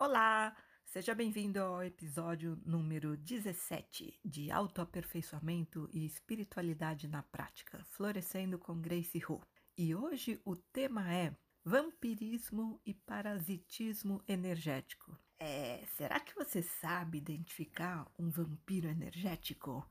Olá! Seja bem-vindo ao episódio número 17 de Autoaperfeiçoamento e Espiritualidade na Prática, Florescendo com Grace Hu. E hoje o tema é Vampirismo e Parasitismo Energético. É, será que você sabe identificar um vampiro energético?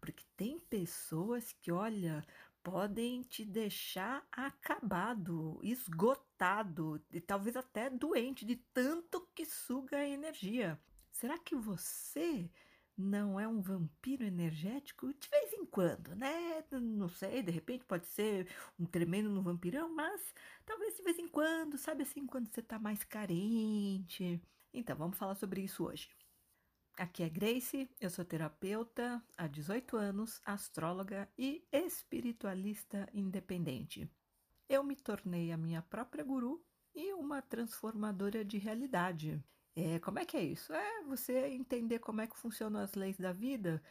Porque tem pessoas que, olha, podem te deixar acabado, esgotado e talvez até doente de tanto que suga a energia. Será que você não é um vampiro energético? De vez em quando, né? Não sei, de repente pode ser um tremendo no vampirão, mas talvez de vez em quando, sabe assim, quando você tá mais carente. Então, vamos falar sobre isso hoje. Aqui é Grace, eu sou terapeuta há 18 anos, astróloga e espiritualista independente. Eu me tornei a minha própria guru e uma transformadora de realidade. É, como é que é isso? É você entender como é que funcionam as leis da vida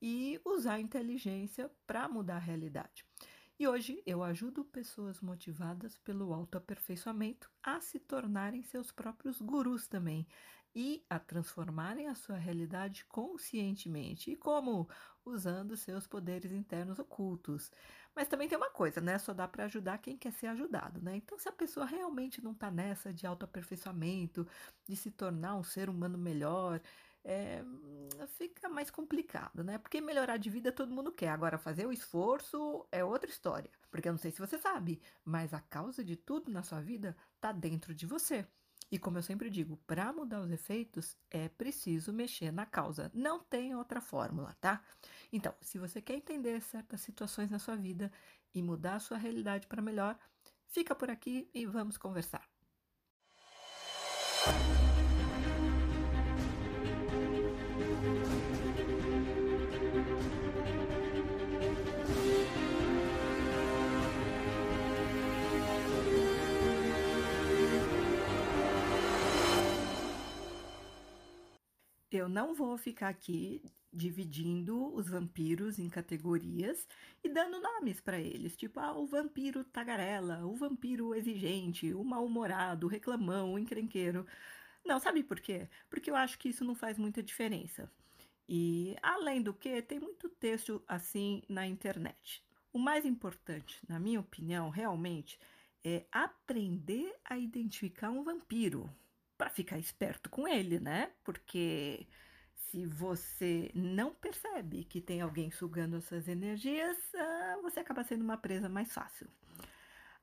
e usar a inteligência para mudar a realidade. E hoje eu ajudo pessoas motivadas pelo autoaperfeiçoamento a se tornarem seus próprios gurus também, e a transformarem a sua realidade conscientemente. E como? Usando seus poderes internos ocultos. Mas também tem uma coisa, né? Só dá para ajudar quem quer ser ajudado, né? Então, se a pessoa realmente não está nessa de autoaperfeiçoamento, de se tornar um ser humano melhor, é, fica mais complicado, né? Porque melhorar de vida todo mundo quer. Agora, fazer o esforço é outra história. Porque eu não sei se você sabe, mas a causa de tudo na sua vida está dentro de você. E como eu sempre digo, para mudar os efeitos é preciso mexer na causa. Não tem outra fórmula, tá? Então, se você quer entender certas situações na sua vida e mudar a sua realidade para melhor, fica por aqui e vamos conversar. Eu não vou ficar aqui dividindo os vampiros em categorias e dando nomes para eles, tipo, ah, o vampiro tagarela, o vampiro exigente, o mal-humorado, o reclamão, o encrenqueiro. Não, sabe por quê? Porque eu acho que isso não faz muita diferença. E além do que, tem muito texto assim na internet. O mais importante, na minha opinião, realmente, é aprender a identificar um vampiro para ficar esperto com ele, né? Porque se você não percebe que tem alguém sugando as suas energias, ah, você acaba sendo uma presa mais fácil.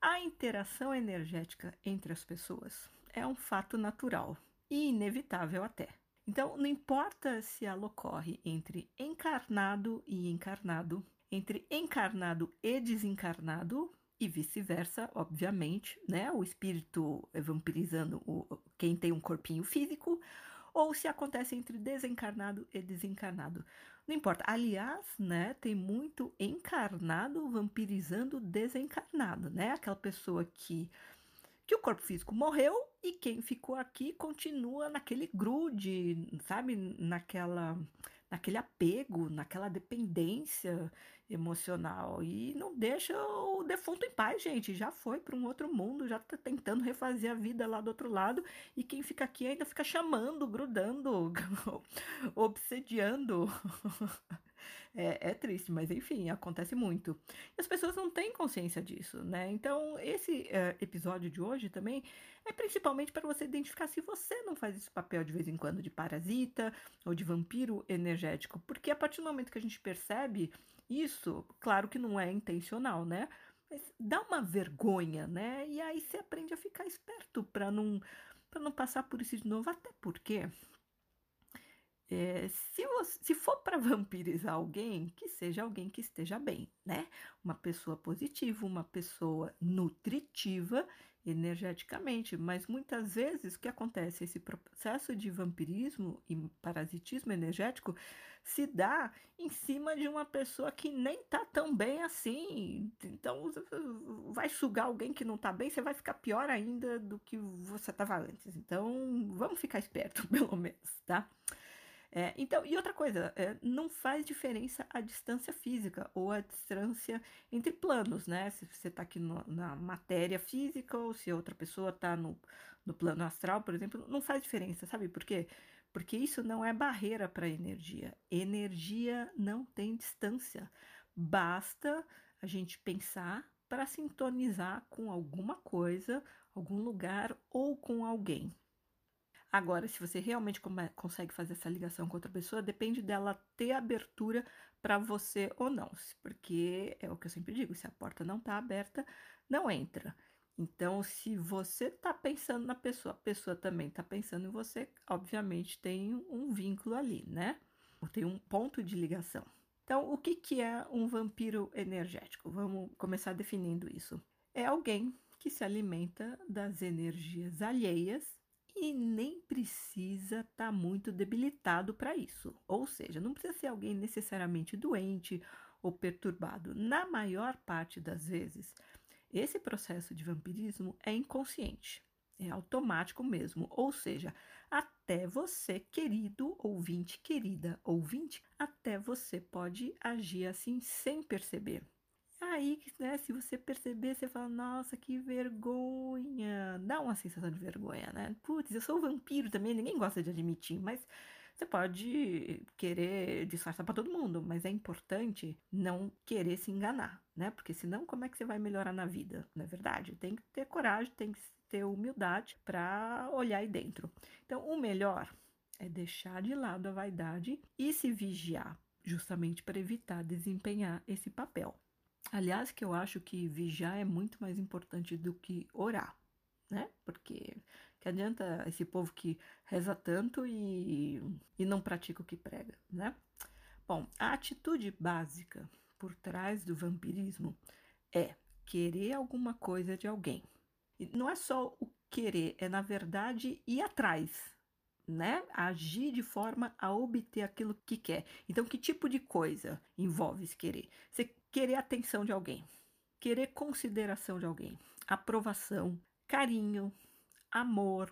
A interação energética entre as pessoas é um fato natural e inevitável até. Então, não importa se ela ocorre entre encarnado e encarnado, entre encarnado e desencarnado, e vice-versa, obviamente, né? O espírito vampirizando o, quem tem um corpinho físico, ou se acontece entre desencarnado e desencarnado. Não importa. Aliás, né, tem muito encarnado vampirizando desencarnado, né? Aquela pessoa que que o corpo físico morreu e quem ficou aqui continua naquele grude, sabe, naquela naquele apego, naquela dependência emocional e não deixa o defunto em paz, gente. Já foi para um outro mundo, já tá tentando refazer a vida lá do outro lado e quem fica aqui ainda fica chamando, grudando, obsediando. É, é, triste, mas enfim, acontece muito. E as pessoas não têm consciência disso, né? Então, esse é, episódio de hoje também é principalmente para você identificar se você não faz esse papel de vez em quando de parasita ou de vampiro energético. Porque a partir do momento que a gente percebe isso, claro que não é intencional, né? Mas dá uma vergonha, né? E aí você aprende a ficar esperto para não, não passar por isso de novo. Até porque é, se, você, se for para vampirizar alguém, que seja alguém que esteja bem, né? Uma pessoa positiva, uma pessoa nutritiva energeticamente. Mas muitas vezes o que acontece? Esse processo de vampirismo e parasitismo energético se dá em cima de uma pessoa que nem tá tão bem assim. Então vai sugar alguém que não tá bem, você vai ficar pior ainda do que você estava antes. Então vamos ficar esperto, pelo menos, tá? É, então, e outra coisa, é, não faz diferença a distância física ou a distância entre planos, né? Se você está aqui no, na matéria física ou se outra pessoa está no, no plano astral, por exemplo, não faz diferença, sabe por quê? Porque isso não é barreira para energia. Energia não tem distância. Basta a gente pensar para sintonizar com alguma coisa, algum lugar ou com alguém. Agora, se você realmente consegue fazer essa ligação com outra pessoa, depende dela ter abertura para você ou não. Porque é o que eu sempre digo: se a porta não está aberta, não entra. Então, se você está pensando na pessoa, a pessoa também está pensando em você, obviamente tem um vínculo ali, né? Tem um ponto de ligação. Então, o que, que é um vampiro energético? Vamos começar definindo isso. É alguém que se alimenta das energias alheias e nem precisa estar tá muito debilitado para isso. Ou seja, não precisa ser alguém necessariamente doente ou perturbado. Na maior parte das vezes, esse processo de vampirismo é inconsciente, é automático mesmo. Ou seja, até você, querido ouvinte, querida ouvinte, até você pode agir assim sem perceber aí, né, se você perceber, você fala, nossa, que vergonha. Dá uma sensação de vergonha, né? Putz, eu sou vampiro também, ninguém gosta de admitir, mas você pode querer disfarçar para todo mundo, mas é importante não querer se enganar, né? Porque senão, como é que você vai melhorar na vida? Não é verdade? Tem que ter coragem, tem que ter humildade para olhar aí dentro. Então, o melhor é deixar de lado a vaidade e se vigiar, justamente para evitar desempenhar esse papel. Aliás, que eu acho que vigiar é muito mais importante do que orar, né? Porque que adianta esse povo que reza tanto e, e não pratica o que prega, né? Bom, a atitude básica por trás do vampirismo é querer alguma coisa de alguém. E não é só o querer, é na verdade ir atrás, né? Agir de forma a obter aquilo que quer. Então, que tipo de coisa envolve esse querer? Você querer atenção de alguém, querer consideração de alguém, aprovação, carinho, amor,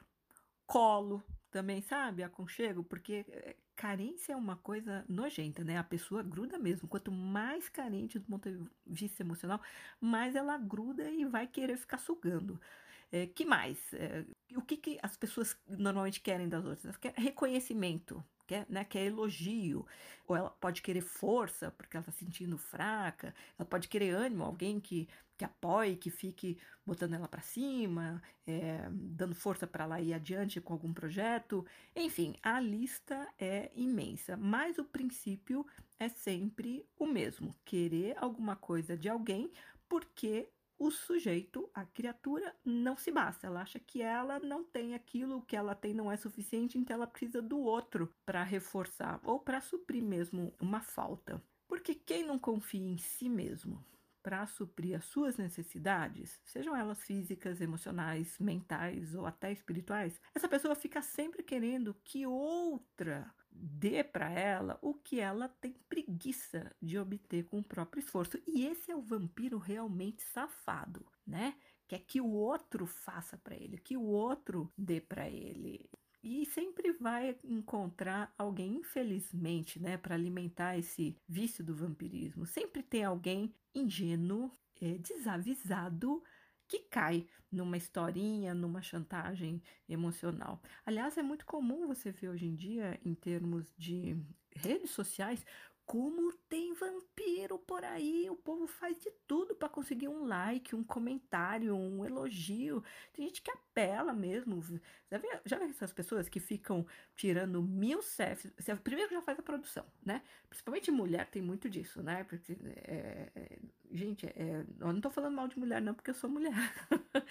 colo, também, sabe? Aconchego, porque eh, carência é uma coisa nojenta, né? A pessoa gruda mesmo. Quanto mais carente do ponto de vista emocional, mais ela gruda e vai querer ficar sugando. É, que mais? É, o que, que as pessoas normalmente querem das outras? Elas querem reconhecimento, quer, né, quer elogio, ou ela pode querer força porque ela está se sentindo fraca, ela pode querer ânimo, alguém que, que apoie, que fique botando ela para cima, é, dando força para ela ir adiante com algum projeto. Enfim, a lista é imensa, mas o princípio é sempre o mesmo: querer alguma coisa de alguém porque o sujeito, a criatura, não se basta. Ela acha que ela não tem aquilo, que ela tem não é suficiente, então ela precisa do outro para reforçar ou para suprir mesmo uma falta. Porque quem não confia em si mesmo para suprir as suas necessidades, sejam elas físicas, emocionais, mentais ou até espirituais, essa pessoa fica sempre querendo que outra dê para ela o que ela tem preguiça de obter com o próprio esforço. E esse é o vampiro realmente safado, né? Quer que o outro faça para ele, que o outro dê para ele. E sempre vai encontrar alguém, infelizmente, né, para alimentar esse vício do vampirismo. Sempre tem alguém ingênuo, é, desavisado, que cai numa historinha, numa chantagem emocional. Aliás, é muito comum você ver hoje em dia, em termos de redes sociais, como tem vampiro por aí, o povo faz de tudo para conseguir um like, um comentário, um elogio. Tem gente que apela mesmo. Já já vê essas pessoas que ficam tirando mil selfies? Primeiro já faz a produção, né? Principalmente mulher tem muito disso, né? Porque, é, é, gente, é, eu não tô falando mal de mulher não, porque eu sou mulher.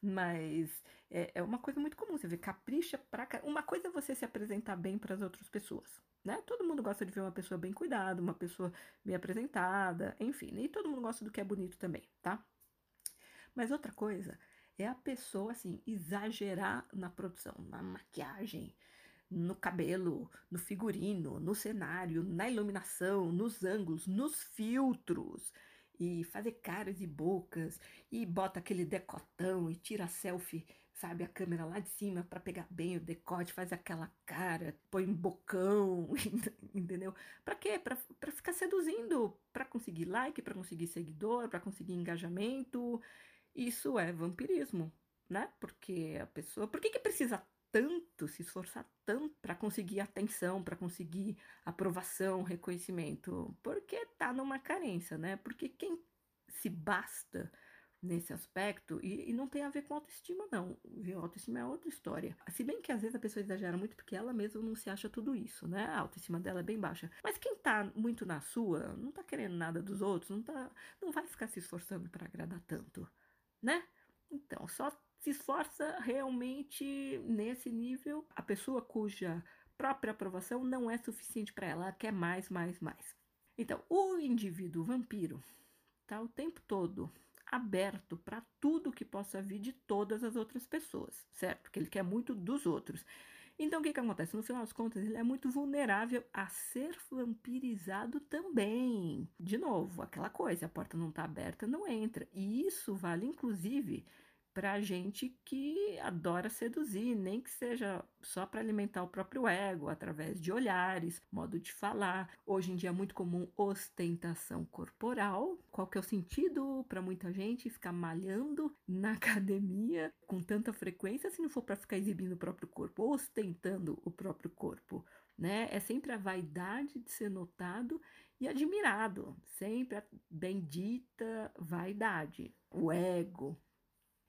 Mas é, é uma coisa muito comum. Você vê, capricha pra... Uma coisa é você se apresentar bem para as outras pessoas né? Todo mundo gosta de ver uma pessoa bem cuidada, uma pessoa bem apresentada, enfim, e todo mundo gosta do que é bonito também, tá? Mas outra coisa é a pessoa, assim, exagerar na produção, na maquiagem, no cabelo, no figurino, no cenário, na iluminação, nos ângulos, nos filtros e fazer caras e bocas e bota aquele decotão e tira selfie sabe, a câmera lá de cima para pegar bem o decote, faz aquela cara, põe um bocão, entendeu? Para quê? Para ficar seduzindo, para conseguir like, para conseguir seguidor, para conseguir engajamento. Isso é vampirismo, né? Porque a pessoa, por que que precisa tanto, se esforçar tanto para conseguir atenção, para conseguir aprovação, reconhecimento? Porque tá numa carência, né? Porque quem se basta nesse aspecto, e, e, não tem a ver com autoestima, não. Viu? Autoestima é outra história. Se bem que às vezes a pessoa exagera muito porque ela mesma não se acha tudo isso, né? A autoestima dela é bem baixa. Mas quem tá muito na sua, não tá querendo nada dos outros, não, tá, não vai ficar se esforçando para agradar tanto, né? Então, só se esforça realmente nesse nível a pessoa cuja própria aprovação não é suficiente para ela, ela quer mais, mais, mais. Então, o indivíduo vampiro tá o tempo todo aberto para tudo que possa vir de todas as outras pessoas, certo? Porque ele quer muito dos outros. Então, o que, que acontece? No final das contas, ele é muito vulnerável a ser vampirizado também. De novo, aquela coisa, a porta não está aberta, não entra. E isso vale, inclusive, para gente que adora seduzir, nem que seja só para alimentar o próprio ego, através de olhares, modo de falar. Hoje em dia é muito comum ostentação corporal. Qual que é o sentido para muita gente ficar malhando na academia com tanta frequência se não for para ficar exibindo o próprio corpo, ostentando o próprio corpo? Né? É sempre a vaidade de ser notado e admirado, sempre a bendita vaidade, o ego,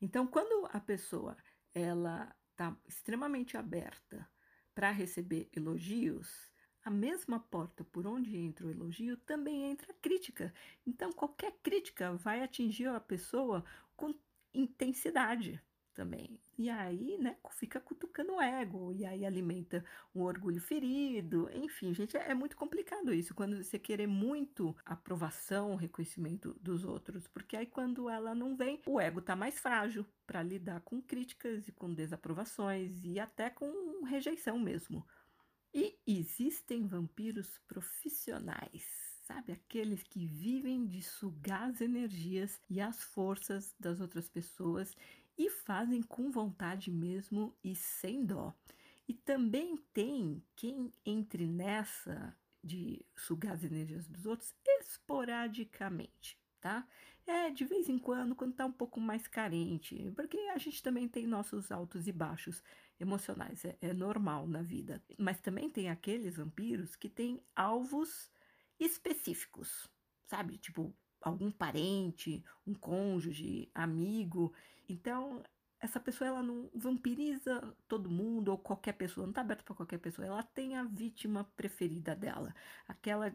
então, quando a pessoa ela está extremamente aberta para receber elogios, a mesma porta por onde entra o elogio também entra a crítica. Então, qualquer crítica vai atingir a pessoa com intensidade também. E aí, né, fica cutucando o ego, e aí alimenta um orgulho ferido. Enfim, gente, é, é muito complicado isso, quando você querer muito aprovação, reconhecimento dos outros, porque aí quando ela não vem, o ego tá mais frágil para lidar com críticas e com desaprovações e até com rejeição mesmo. E existem vampiros profissionais sabe? Aqueles que vivem de sugar as energias e as forças das outras pessoas e fazem com vontade mesmo e sem dó. E também tem quem entre nessa de sugar as energias dos outros esporadicamente, tá? É de vez em quando, quando tá um pouco mais carente, porque a gente também tem nossos altos e baixos emocionais, é, é normal na vida. Mas também tem aqueles vampiros que têm alvos específicos, sabe? Tipo, algum parente, um cônjuge, amigo. Então, essa pessoa ela não vampiriza todo mundo ou qualquer pessoa, não está aberta para qualquer pessoa. Ela tem a vítima preferida dela, aquela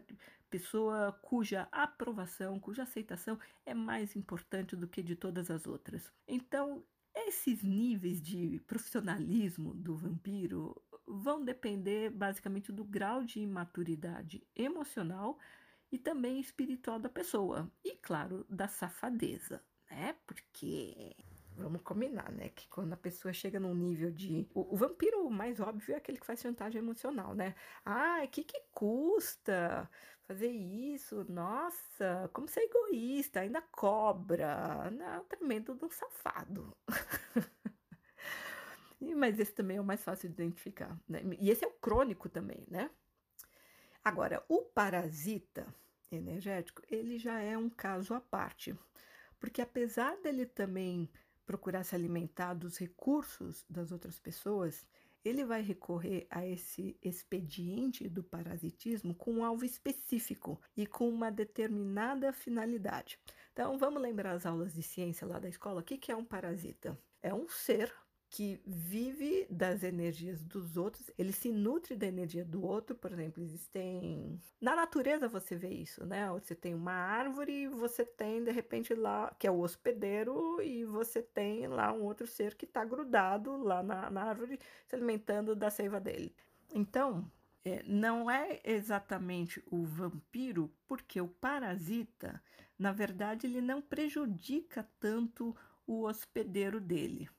pessoa cuja aprovação, cuja aceitação é mais importante do que de todas as outras. Então, esses níveis de profissionalismo do vampiro vão depender basicamente do grau de maturidade emocional e também espiritual da pessoa. E, claro, da safadeza, né? Porque vamos combinar, né? Que quando a pessoa chega num nível de. O, o, vampiro mais óbvio é aquele que faz chantagem emocional, né? Ah, o que, que custa fazer isso? Nossa, como você é egoísta, ainda cobra. Não, tremendo de um safado. Mas esse também é o mais fácil de identificar, né? E esse é o crônico também, né? Agora, o parasita energético, ele já é um caso à parte, porque apesar dele também procurar se alimentar dos recursos das outras pessoas, ele vai recorrer a esse expediente do parasitismo com um alvo específico e com uma determinada finalidade. Então, vamos lembrar as aulas de ciência lá da escola? O que é um parasita? É um ser que vive das energias dos outros, ele se nutre da energia do outro, por exemplo, existem na natureza você vê isso, né? Você tem uma árvore, você tem de repente lá que é o hospedeiro e você tem lá um outro ser que está grudado lá na, na, árvore se alimentando da seiva dele. Então é, não é exatamente o vampiro, porque o parasita, na verdade, ele não prejudica tanto o hospedeiro dele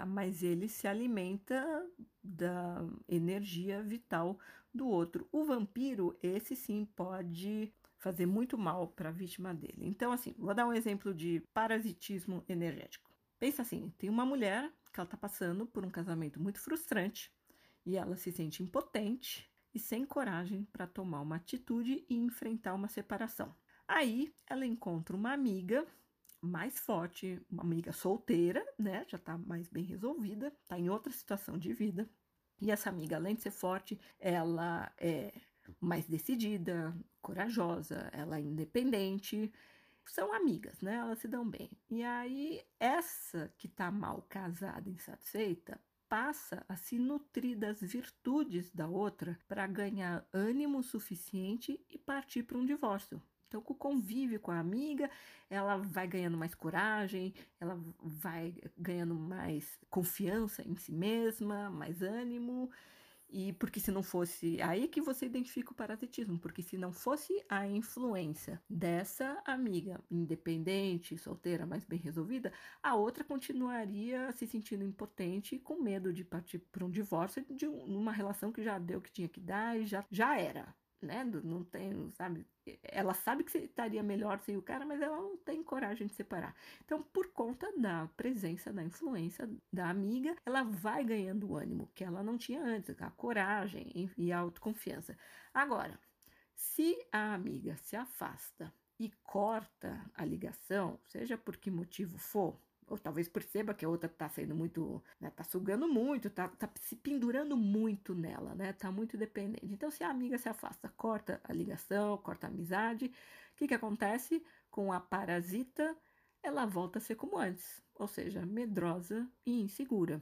tá? mas ele se alimenta da energia vital do outro. O vampiro, esse sim, pode fazer muito mal para a vítima dele. Então, assim, vou dar um exemplo de parasitismo energético. Pensa assim: tem uma mulher que ela está passando por um casamento muito frustrante e ela se sente impotente e sem coragem para tomar uma atitude e enfrentar uma separação. Aí ela encontra uma amiga mais forte, uma amiga solteira, né? Já está mais bem resolvida, está em outra situação de vida. E essa amiga, além de ser forte, ela é mais decidida, corajosa, ela é independente. São amigas, né? Elas se dão bem. E aí, essa que tá mal casada, insatisfeita, passa a se nutrir das virtudes da outra para ganhar ânimo suficiente e partir para um divórcio. Então, com o convívio com a amiga, ela vai ganhando mais coragem, ela vai ganhando mais confiança em si mesma, mais ânimo. E porque se não fosse aí que você identifica o parasitismo, porque se não fosse a influência dessa amiga independente, solteira, mais bem resolvida, a outra continuaria se sentindo impotente, com medo de partir para um divórcio de uma relação que já deu o que tinha que dar e já, já era né? Não tem, sabe? Ela sabe que estaria melhor sem o cara, mas ela não tem coragem de separar. Então, por conta da presença, da influência da amiga, ela vai ganhando o ânimo que ela não tinha antes, a coragem e a autoconfiança. Agora, se a amiga se afasta e corta a ligação, seja por que motivo for, ou talvez perceba que a outra está sendo muito, né, tá sugando muito, tá, tá se pendurando muito nela, né, tá muito dependente. Então, se a amiga se afasta, corta a ligação, corta a amizade, o que que acontece com a parasita? Ela volta a ser como antes, ou seja, medrosa e insegura.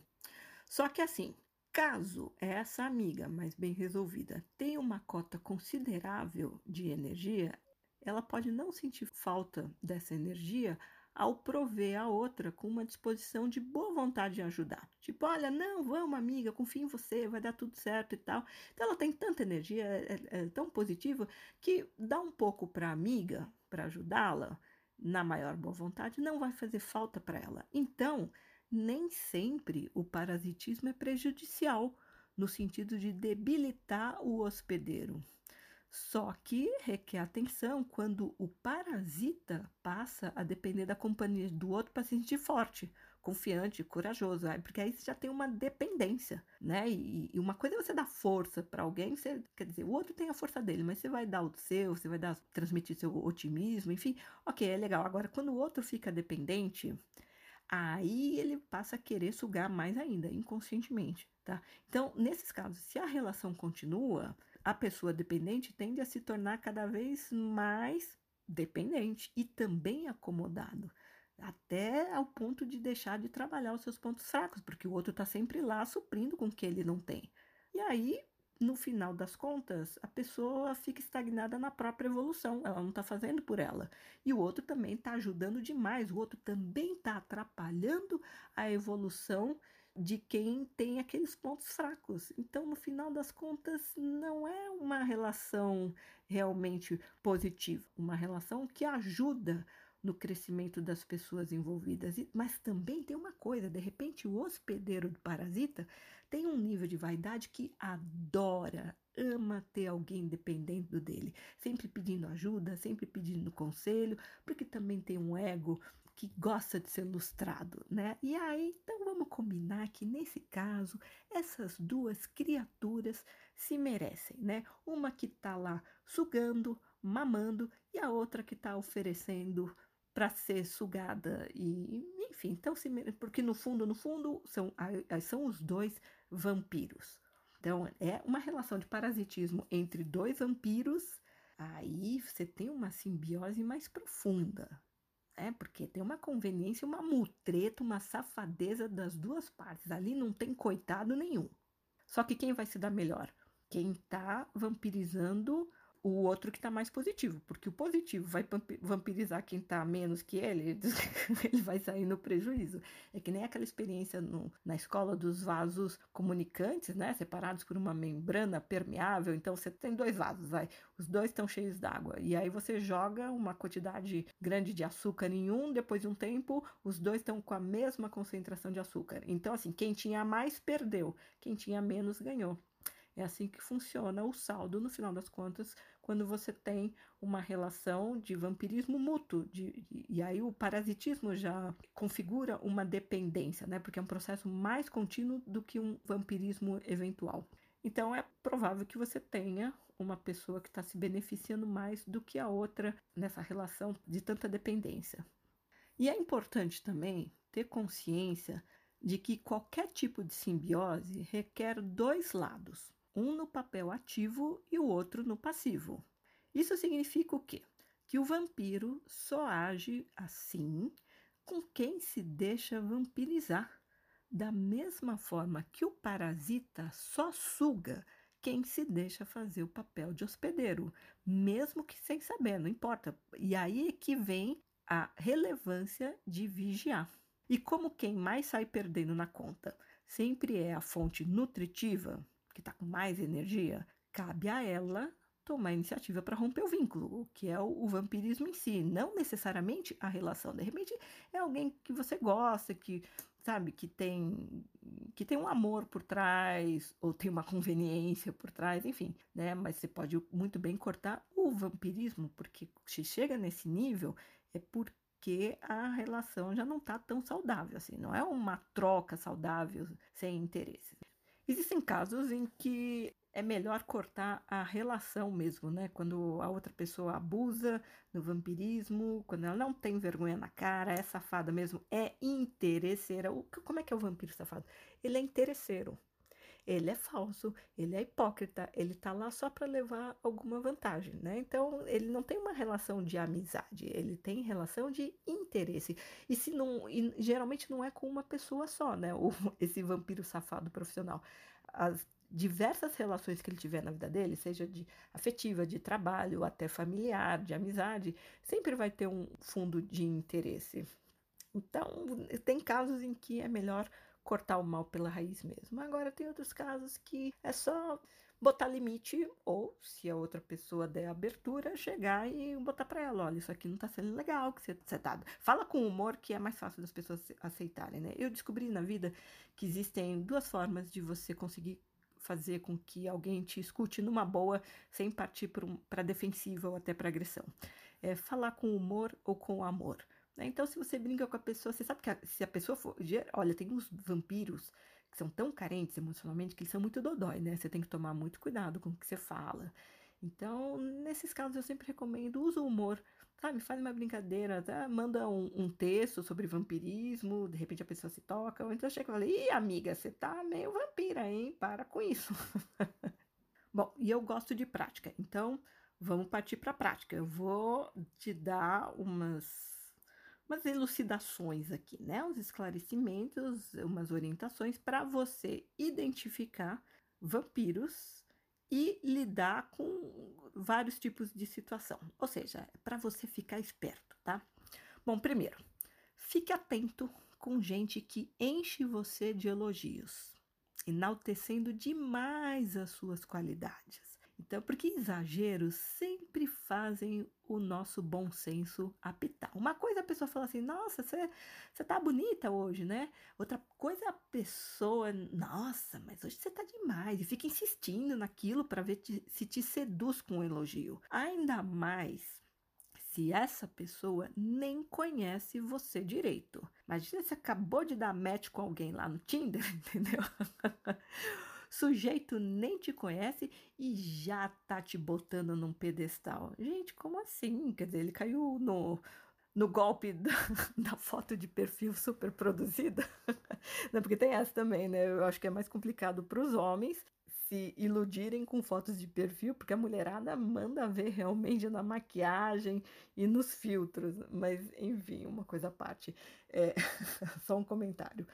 Só que assim, caso essa amiga mais bem resolvida tenha uma cota considerável de energia, ela pode não sentir falta dessa energia ao prover a outra com uma disposição de boa vontade em ajudar. Tipo, olha, não, vamos, amiga, confio em você, vai dar tudo certo e tal. Então ela tem tanta energia, é, é, é tão positiva, que dá um pouco para a amiga, para ajudá-la, na maior boa vontade, não vai fazer falta para ela. Então, nem sempre o parasitismo é prejudicial, no sentido de debilitar o hospedeiro. Só que requer atenção quando o parasita passa a depender da companhia do outro para se sentir forte, confiante, corajoso, porque aí você já tem uma dependência, né? E, e uma coisa é você dar força para alguém, você, quer dizer, o outro tem a força dele, mas você vai dar o seu, você vai dar, transmitir seu otimismo, enfim, ok, é legal. Agora, quando o outro fica dependente, aí ele passa a querer sugar mais ainda, inconscientemente, tá? Então, nesses casos, se a relação continua, a pessoa dependente tende a se tornar cada vez mais dependente e também acomodado, até ao ponto de deixar de trabalhar os seus pontos fracos, porque o outro está sempre lá suprindo com o que ele não tem. E aí, no final das contas, a pessoa fica estagnada na própria evolução, ela não está fazendo por ela. E o outro também está ajudando demais, o outro também está atrapalhando a evolução de quem tem aqueles pontos fracos. Então, no final das contas, não é uma relação realmente positiva, uma relação que ajuda no crescimento das pessoas envolvidas. Mas também tem uma coisa: de repente, o hospedeiro do parasita tem um nível de vaidade que adora, ama ter alguém dependendo dele, sempre pedindo ajuda, sempre pedindo conselho, porque também tem um ego que gosta de ser lustrado, né? E aí, então vamos combinar que nesse caso, essas duas criaturas se merecem, né? Uma que tá lá sugando, mamando e a outra que tá oferecendo para ser sugada e enfim, então se porque no fundo, no fundo são são os dois vampiros. Então é uma relação de parasitismo entre dois vampiros. Aí você tem uma simbiose mais profunda, é, porque tem uma conveniência, uma mutreta, uma safadeza das duas partes. Ali não tem coitado nenhum. Só que quem vai se dar melhor? Quem tá vampirizando o outro que está mais positivo, porque o positivo vai vampirizar quem está menos que ele, ele vai sair no prejuízo. É que nem aquela experiência no, na escola dos vasos comunicantes, né, separados por uma membrana permeável. Então você tem dois vasos, vai, os dois estão cheios d'água, e aí você joga uma quantidade grande de açúcar em um, depois de um tempo, os dois estão com a mesma concentração de açúcar. Então, assim, quem tinha mais perdeu, quem tinha menos ganhou. É assim que funciona o saldo, no final das contas, quando você tem uma relação de vampirismo mútuo. De, e aí o parasitismo já configura uma dependência, né? Porque é um processo mais contínuo do que um vampirismo eventual. Então é provável que você tenha uma pessoa que está se beneficiando mais do que a outra nessa relação de tanta dependência. E é importante também ter consciência de que qualquer tipo de simbiose requer dois lados, um no papel ativo e o outro no passivo. Isso significa o quê? Que o vampiro só age assim com quem se deixa vampirizar, da mesma forma que o parasita só suga quem se deixa fazer o papel de hospedeiro, mesmo que sem saber, não importa. E aí é que vem a relevância de vigiar. E como quem mais sai perdendo na conta sempre é a fonte nutritiva, que está com mais energia, cabe a ela tomar iniciativa para romper o vínculo, que é o, o, vampirismo em si, não necessariamente a relação. De repente é alguém que você gosta, que sabe, que tem que tem um amor por trás ou tem uma conveniência por trás, enfim, né? Mas você pode muito bem cortar o vampirismo, porque se chega nesse nível é porque a relação já não está tão saudável assim, não é uma troca saudável sem interesses. Existem casos em que é melhor cortar a relação mesmo, né? Quando a outra pessoa abusa do vampirismo, quando ela não tem vergonha na cara, é safada mesmo, é interesseira. Como é que é o vampiro safado? Ele é interesseiro. Ele é falso, ele é hipócrita, ele tá lá só para levar alguma vantagem, né? Então, ele não tem uma relação de amizade, ele tem relação de interesse. E se não, e geralmente não é com uma pessoa só, né? O, esse vampiro safado profissional. As diversas relações que ele tiver na vida dele, seja de afetiva, de trabalho, até familiar, de amizade, sempre vai ter um fundo de interesse. Então, tem casos em que é melhor cortar o mal pela raiz mesmo. Agora, tem outros casos que é só botar limite ou, se a outra pessoa der abertura, chegar e botar para ela, olha, isso aqui não tá sendo legal que você, tá... Fala com humor que é mais fácil das pessoas aceitarem, né? Eu descobri na vida que existem duas formas de você conseguir fazer com que alguém te escute numa boa, sem partir para defensiva ou até para agressão. É falar com humor ou com amor. Né? Então, se você brinca com a pessoa, você sabe que a, se a pessoa for. Olha, tem uns vampiros que são tão carentes emocionalmente que eles são muito dodói, né? Você tem que tomar muito cuidado com o que você fala. Então, nesses casos, eu sempre recomendo, usa o humor sabe, faz uma brincadeira, tá? manda um, um, texto sobre vampirismo, de repente a pessoa se toca, ou então chega e fala, ih, amiga, você tá meio vampira, hein? Para com isso. Bom, e eu gosto de prática, então vamos partir para a prática. Eu vou te dar umas umas elucidações aqui, né? Uns esclarecimentos, umas orientações para você identificar vampiros e lidar com vários tipos de situação. Ou seja, é para você ficar esperto, tá? Bom, primeiro, fique atento com gente que enche você de elogios, enaltecendo demais as suas qualidades. Então, porque exageros sempre fazem o nosso bom senso apitar. Uma coisa a pessoa fala assim, nossa, você, tá bonita hoje, né? Outra coisa a pessoa, nossa, mas hoje você tá demais. E fica insistindo naquilo para ver te, se te seduz com um elogio. Ainda mais se essa pessoa nem conhece você direito. Imagina se acabou de dar match com alguém lá no Tinder, entendeu? Sujeito nem te conhece e já tá te botando num pedestal. Gente, como assim? Quer dizer, ele caiu no, no golpe da, da, foto de perfil super produzida. Não, porque tem essa também, né? Eu acho que é mais complicado para os homens se iludirem com fotos de perfil, porque a mulherada manda ver realmente na maquiagem e nos filtros. Mas, enfim, uma coisa à parte. É só um comentário.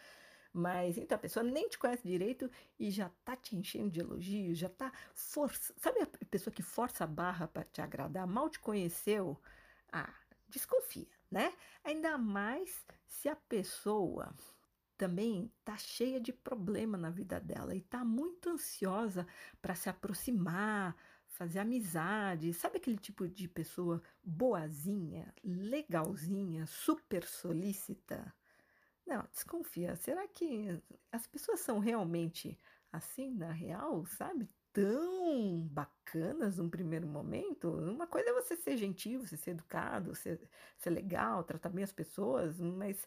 Mas então a pessoa nem te conhece direito e já tá te enchendo de elogios, já tá força. Sabe a pessoa que força a barra para te agradar, mal te conheceu? Ah, desconfia, né? Ainda mais se a pessoa também tá cheia de problema na vida dela e tá muito ansiosa para se aproximar, fazer amizade. Sabe aquele tipo de pessoa boazinha, legalzinha, super solícita? Não, desconfia. Será que as pessoas são realmente assim na real, sabe? tão bacanas num primeiro momento. Uma coisa é você ser gentil, você ser educado, ser, ser legal, tratar bem as pessoas, mas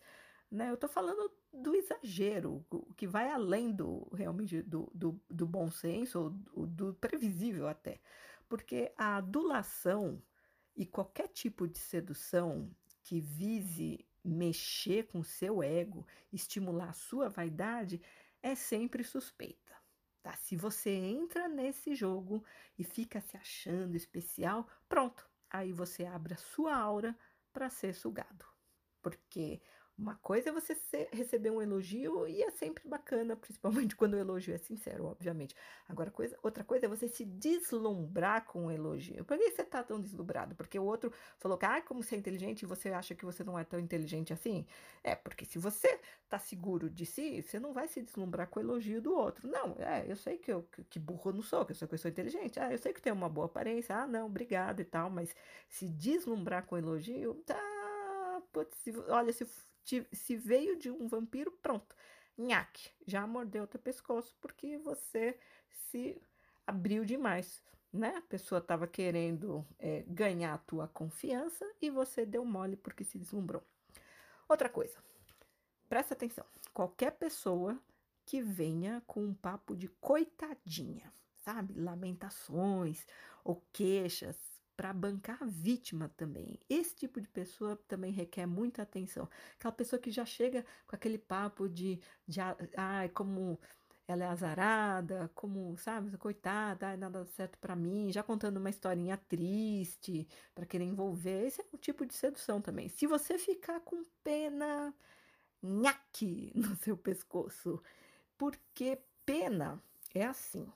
né, eu estou falando do exagero, o que vai além do realmente do, do, do bom senso ou do, do previsível até. Porque a adulação e qualquer tipo de sedução que vise mexer com seu ego, estimular sua vaidade, é sempre suspeita. Tá? Se você entra nesse jogo e fica se achando especial, pronto, aí você abre a sua aura para ser sugado. Porque uma coisa é você receber um elogio e é sempre bacana, principalmente quando o elogio é sincero, obviamente. Agora, coisa, outra coisa é você se deslumbrar com o elogio. Por que você está tão deslumbrado? Porque o outro falou que, ah, como você é inteligente e você acha que você não é tão inteligente assim? É, porque se você está seguro de si, você não vai se deslumbrar com o elogio do outro. Não, é, eu sei que eu que, que burro eu não sou, que eu sou, que eu sou inteligente. Ah, eu sei que tenho uma boa aparência. Ah, não, obrigado e tal. Mas se deslumbrar com o elogio, tá. Putz, olha, se se veio de um vampiro, pronto. Nhaque, já mordeu teu pescoço porque você se abriu demais, né? A pessoa estava querendo é, ganhar a tua confiança e você deu mole porque se deslumbrou. Outra coisa, presta atenção: qualquer pessoa que venha com um papo de coitadinha, sabe? Lamentações ou queixas, para bancar a vítima também. Esse tipo de pessoa também requer muita atenção. Aquela pessoa que já chega com aquele papo de, de ai, como ela é azarada, como, sabe, coitada, nada certo para mim, já contando uma historinha triste para querer envolver. Esse é um tipo de sedução também. Se você ficar com pena, nhaque no seu pescoço, porque pena é assim.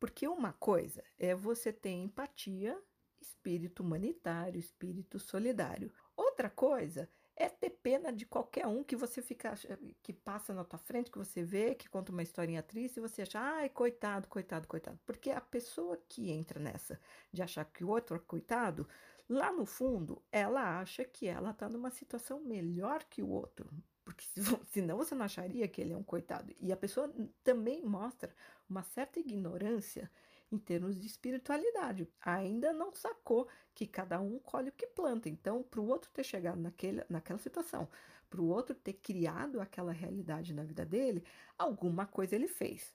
Porque uma coisa é você ter empatia espírito humanitário, espírito solidário. Outra coisa é ter pena de qualquer um que você fica que passa na tua frente, que você vê, que conta uma historinha triste e você acha, ai, coitado, coitado, coitado. Porque a pessoa que entra nessa de achar que o outro é coitado, lá no fundo, ela acha que ela está numa situação melhor que o outro. Porque senão você não acharia que ele é um coitado. E a pessoa também mostra uma certa ignorância em termos de espiritualidade. Ainda não sacou que cada um colhe o que planta. Então, para o outro ter chegado naquele, naquela situação, para o outro ter criado aquela realidade na vida dele, alguma coisa ele fez.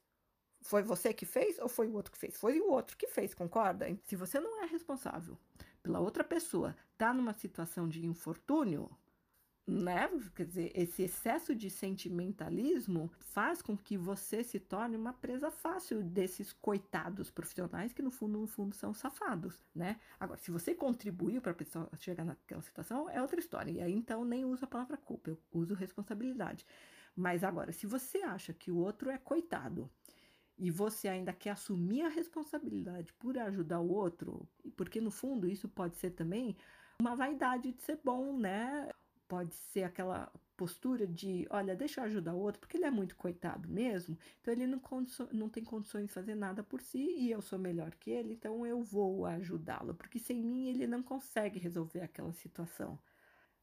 Foi você que fez ou foi o outro que fez? Foi o outro que fez, concorda? Se você não é responsável pela outra pessoa, tá numa situação de infortúnio, né? Quer dizer, esse excesso de sentimentalismo faz com que você se torne uma presa fácil desses coitados profissionais que no fundo, no fundo são safados, né? Agora, se você contribuiu para a pessoa chegar naquela situação, é outra história. E aí então nem uso a palavra culpa, eu uso responsabilidade. Mas agora, se você acha que o outro é coitado, e você ainda quer assumir a responsabilidade por ajudar o outro, porque no fundo isso pode ser também uma vaidade de ser bom, né? Pode ser aquela postura de, olha, deixa eu ajudar o outro, porque ele é muito coitado mesmo, então ele não, não tem condições de fazer nada por si e eu sou melhor que ele, então eu vou ajudá-lo, porque sem mim ele não consegue resolver aquela situação.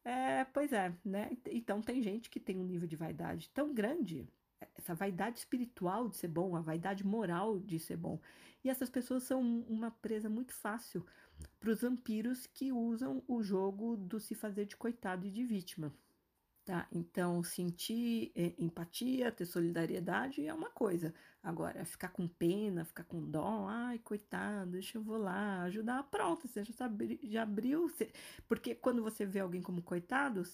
É, pois é, né? Então tem gente que tem um nível de vaidade tão grande, essa vaidade espiritual de ser bom, a vaidade moral de ser bom. E essas pessoas são uma presa muito fácil para os vampiros que usam o jogo do se fazer de coitado e de vítima. Tá? Então, sentir é, empatia, ter solidariedade é uma coisa. Agora, ficar com pena, ficar com dó, ai, coitado, deixa eu vou lá ajudar, pronto, você já, sabe, já abriu. Você... Porque quando você vê alguém como coitado,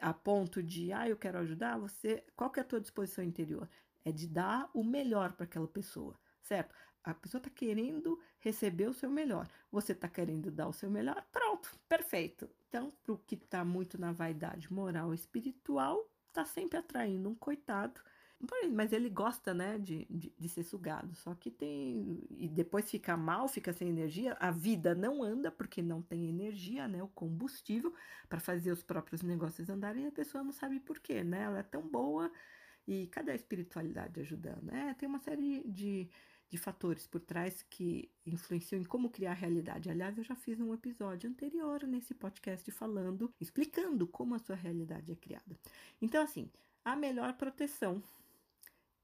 a ponto de, ah, eu quero ajudar, você, qual que é a tua disposição interior? É de dar o melhor para aquela pessoa, certo? A pessoa está querendo receber o seu melhor. Você está querendo dar o seu melhor. Pronto, perfeito. Então, para o que está muito na vaidade moral e espiritual, está sempre atraindo um coitado. Mas ele gosta, né, de, de, de, ser sugado. Só que tem. E depois fica mal, fica sem energia. A vida não anda porque não tem energia, né? O combustível para fazer os próprios negócios andarem. E a pessoa não sabe por quê, né? Ela é tão boa. E cadê a espiritualidade ajudando? É, tem uma série de de fatores por trás que influenciam em como criar a realidade. Aliás, eu já fiz um episódio anterior nesse podcast falando, explicando como a sua realidade é criada. Então, assim, a melhor proteção,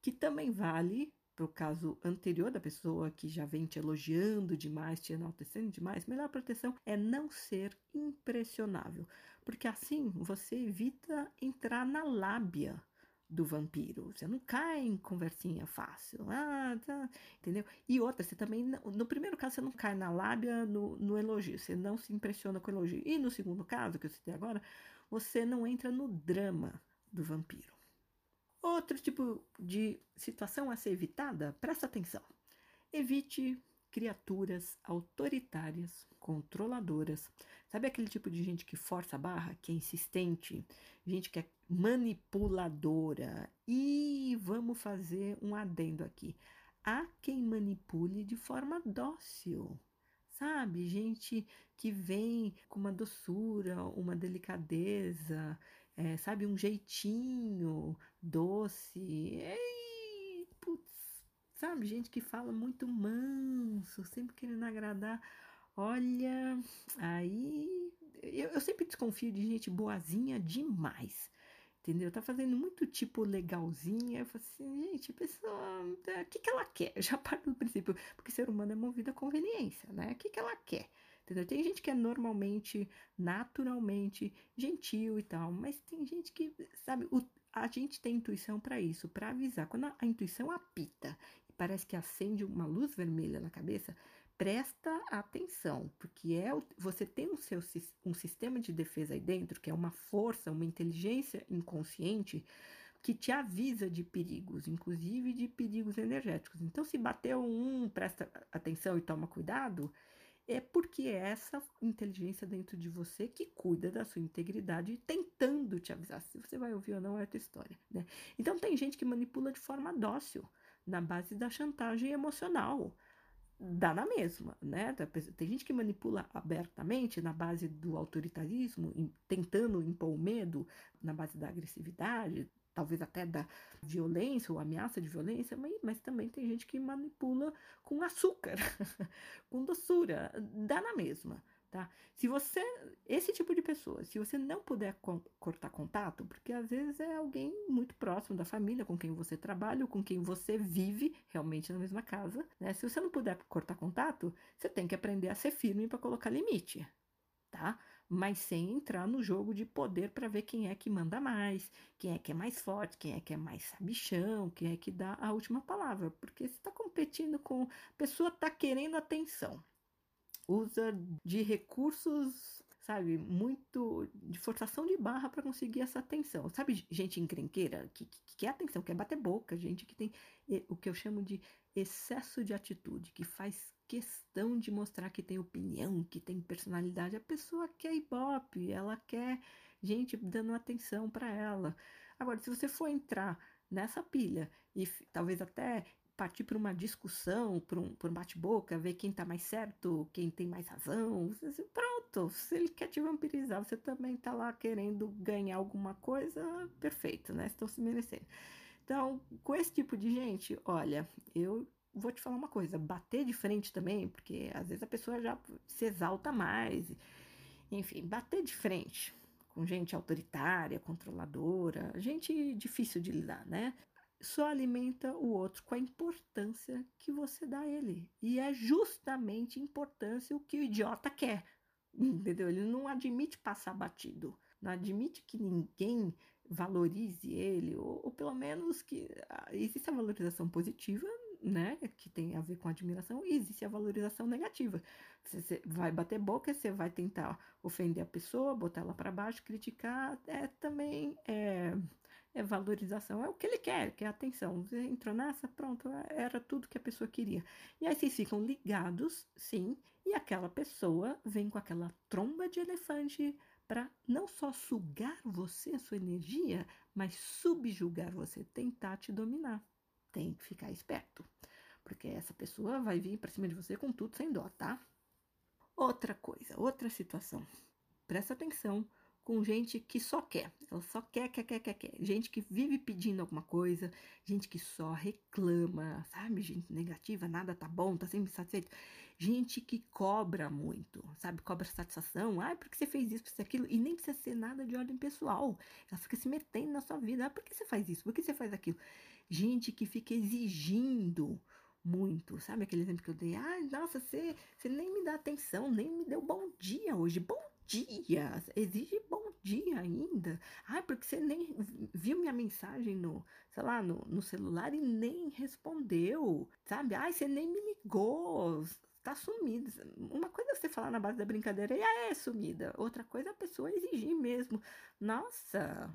que também vale para o caso anterior da pessoa que já vem te elogiando demais, te enaltecendo demais, melhor proteção é não ser impressionável, porque assim você evita entrar na lábia do vampiro. Você não cai em conversinha fácil. Ah, tá, entendeu? E outra, você também. No primeiro caso, você não cai na lábia no, no elogio. Você não se impressiona com o elogio. E no segundo caso, que eu citei agora, você não entra no drama do vampiro. Outro tipo de situação a ser evitada, presta atenção. Evite criaturas autoritárias, controladoras. Sabe aquele tipo de gente que força a barra, que é insistente, gente que é manipuladora? E vamos fazer um adendo aqui. Há quem manipule de forma dócil. Sabe, gente que vem com uma doçura, uma delicadeza, é, sabe, um jeitinho doce. Putz, sabe, gente que fala muito manso, sempre querendo agradar. Olha, aí eu, eu sempre desconfio de gente boazinha demais entendeu? Tá fazendo muito tipo legalzinha. Eu falo assim, gente, a pessoa, o que, que ela quer? Eu já parto do princípio, porque ser humano é movido a conveniência, né? O que, que ela quer? Entendeu? Tem gente que é normalmente, naturalmente gentil e tal, mas tem gente que, sabe, o, a gente tem intuição para isso, para avisar. Quando a, a intuição apita parece que acende uma luz vermelha na cabeça, presta atenção, porque é você tem o seu um sistema de defesa aí dentro, que é uma força, uma inteligência inconsciente que te avisa de perigos, inclusive de perigos energéticos. Então, se bateu um, presta atenção e toma cuidado, é porque é essa inteligência dentro de você que cuida da sua integridade, tentando te avisar. Se você vai ouvir ou não é outra história, né? Então tem gente que manipula de forma dócil, na base da chantagem emocional. Dá na mesma, né? Tem gente que manipula abertamente na base do autoritarismo, tentando impor medo, na base da agressividade, talvez até da violência ou ameaça de violência, mas, mas também tem gente que manipula com açúcar, com doçura, dá na mesma. Tá? Se você, esse tipo de pessoa, se você não puder co cortar contato, porque às vezes é alguém muito próximo da família com quem você trabalha ou com quem você vive realmente na mesma casa, né? Se você não puder cortar contato, você tem que aprender a ser firme para colocar limite, tá? mas sem entrar no jogo de poder para ver quem é que manda mais, quem é que é mais forte, quem é que é mais sabichão, quem é que dá a última palavra, porque você está competindo com. A pessoa está querendo atenção, usa de recursos, sabe, muito de forçação de barra para conseguir essa atenção. Sabe, gente encrenqueira que, que, que quer atenção, quer bater boca, gente que tem o que eu chamo de excesso de atitude, que faz questão de mostrar que tem opinião, que tem personalidade. A pessoa quer ibope, ela quer gente dando atenção para ela. Agora, se você for entrar nessa pilha e talvez até partir para uma discussão, para um, um bate-boca, ver quem está mais certo, quem tem mais razão, pronto. Se ele quer te vampirizar, você também está lá querendo ganhar alguma coisa, perfeito, né? Estão se merecendo. Então, com esse tipo de gente, olha, eu vou te falar uma coisa, bater de frente também, porque às vezes a pessoa já se exalta mais. Enfim, bater de frente com gente autoritária, controladora, gente difícil de lidar, né? Só alimenta o outro com a importância que você dá a ele. E é justamente importância o que o idiota quer. Entendeu? Ele não admite passar batido. Não admite que ninguém valorize ele, ou, ou pelo menos que existe a valorização positiva né, que tem a ver com admiração, e existe a valorização negativa. Você vai bater boca, você vai tentar ofender a pessoa, botar ela para baixo, criticar, é também é, é valorização, é o que ele quer, que é atenção. Você entrou nessa, pronto, era tudo que a pessoa queria. E aí vocês ficam ligados, sim, e aquela pessoa vem com aquela tromba de elefante para não só sugar você, a sua energia, mas subjugar você, tentar te dominar tem que ficar esperto, porque essa pessoa vai vir para cima de você com tudo sem dó, tá? Outra coisa, outra situação. Presta atenção com gente que só quer, ela só quer, quer, quer, quer, quer. Gente que vive pedindo alguma coisa, gente que só reclama, sabe? Gente negativa, nada tá bom, tá sempre satisfeito. Gente que cobra muito, sabe? Cobra satisfação. Ah, por que você fez isso, por que aquilo? E nem precisa ser nada de ordem pessoal. Ela fica se metendo na sua vida. Ah, por que você faz isso? Por que você faz aquilo? gente que fica exigindo muito. Sabe aquele exemplo que eu dei? Ai, nossa, você, você nem me dá atenção, nem me deu bom dia hoje. Bom dia! Exige bom dia ainda. Ai, porque você nem viu minha mensagem no, sei lá, no, no celular e nem respondeu. Sabe? Ai, você nem me ligou tá sumida. Uma coisa é você falar na base da brincadeira e é sumida. Outra coisa é a pessoa exigir mesmo. Nossa,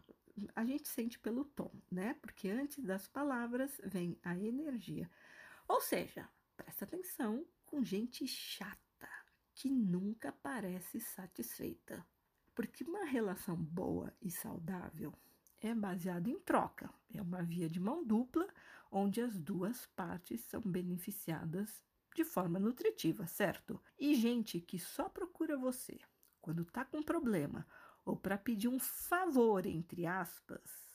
a gente sente pelo tom, né? Porque antes das palavras vem a energia. Ou seja, presta atenção com gente chata que nunca parece satisfeita. Porque uma relação boa e saudável é baseada em troca, é uma via de mão dupla onde as duas partes são beneficiadas de forma nutritiva, certo? E gente que só procura você quando tá com problema ou para pedir um favor, entre aspas,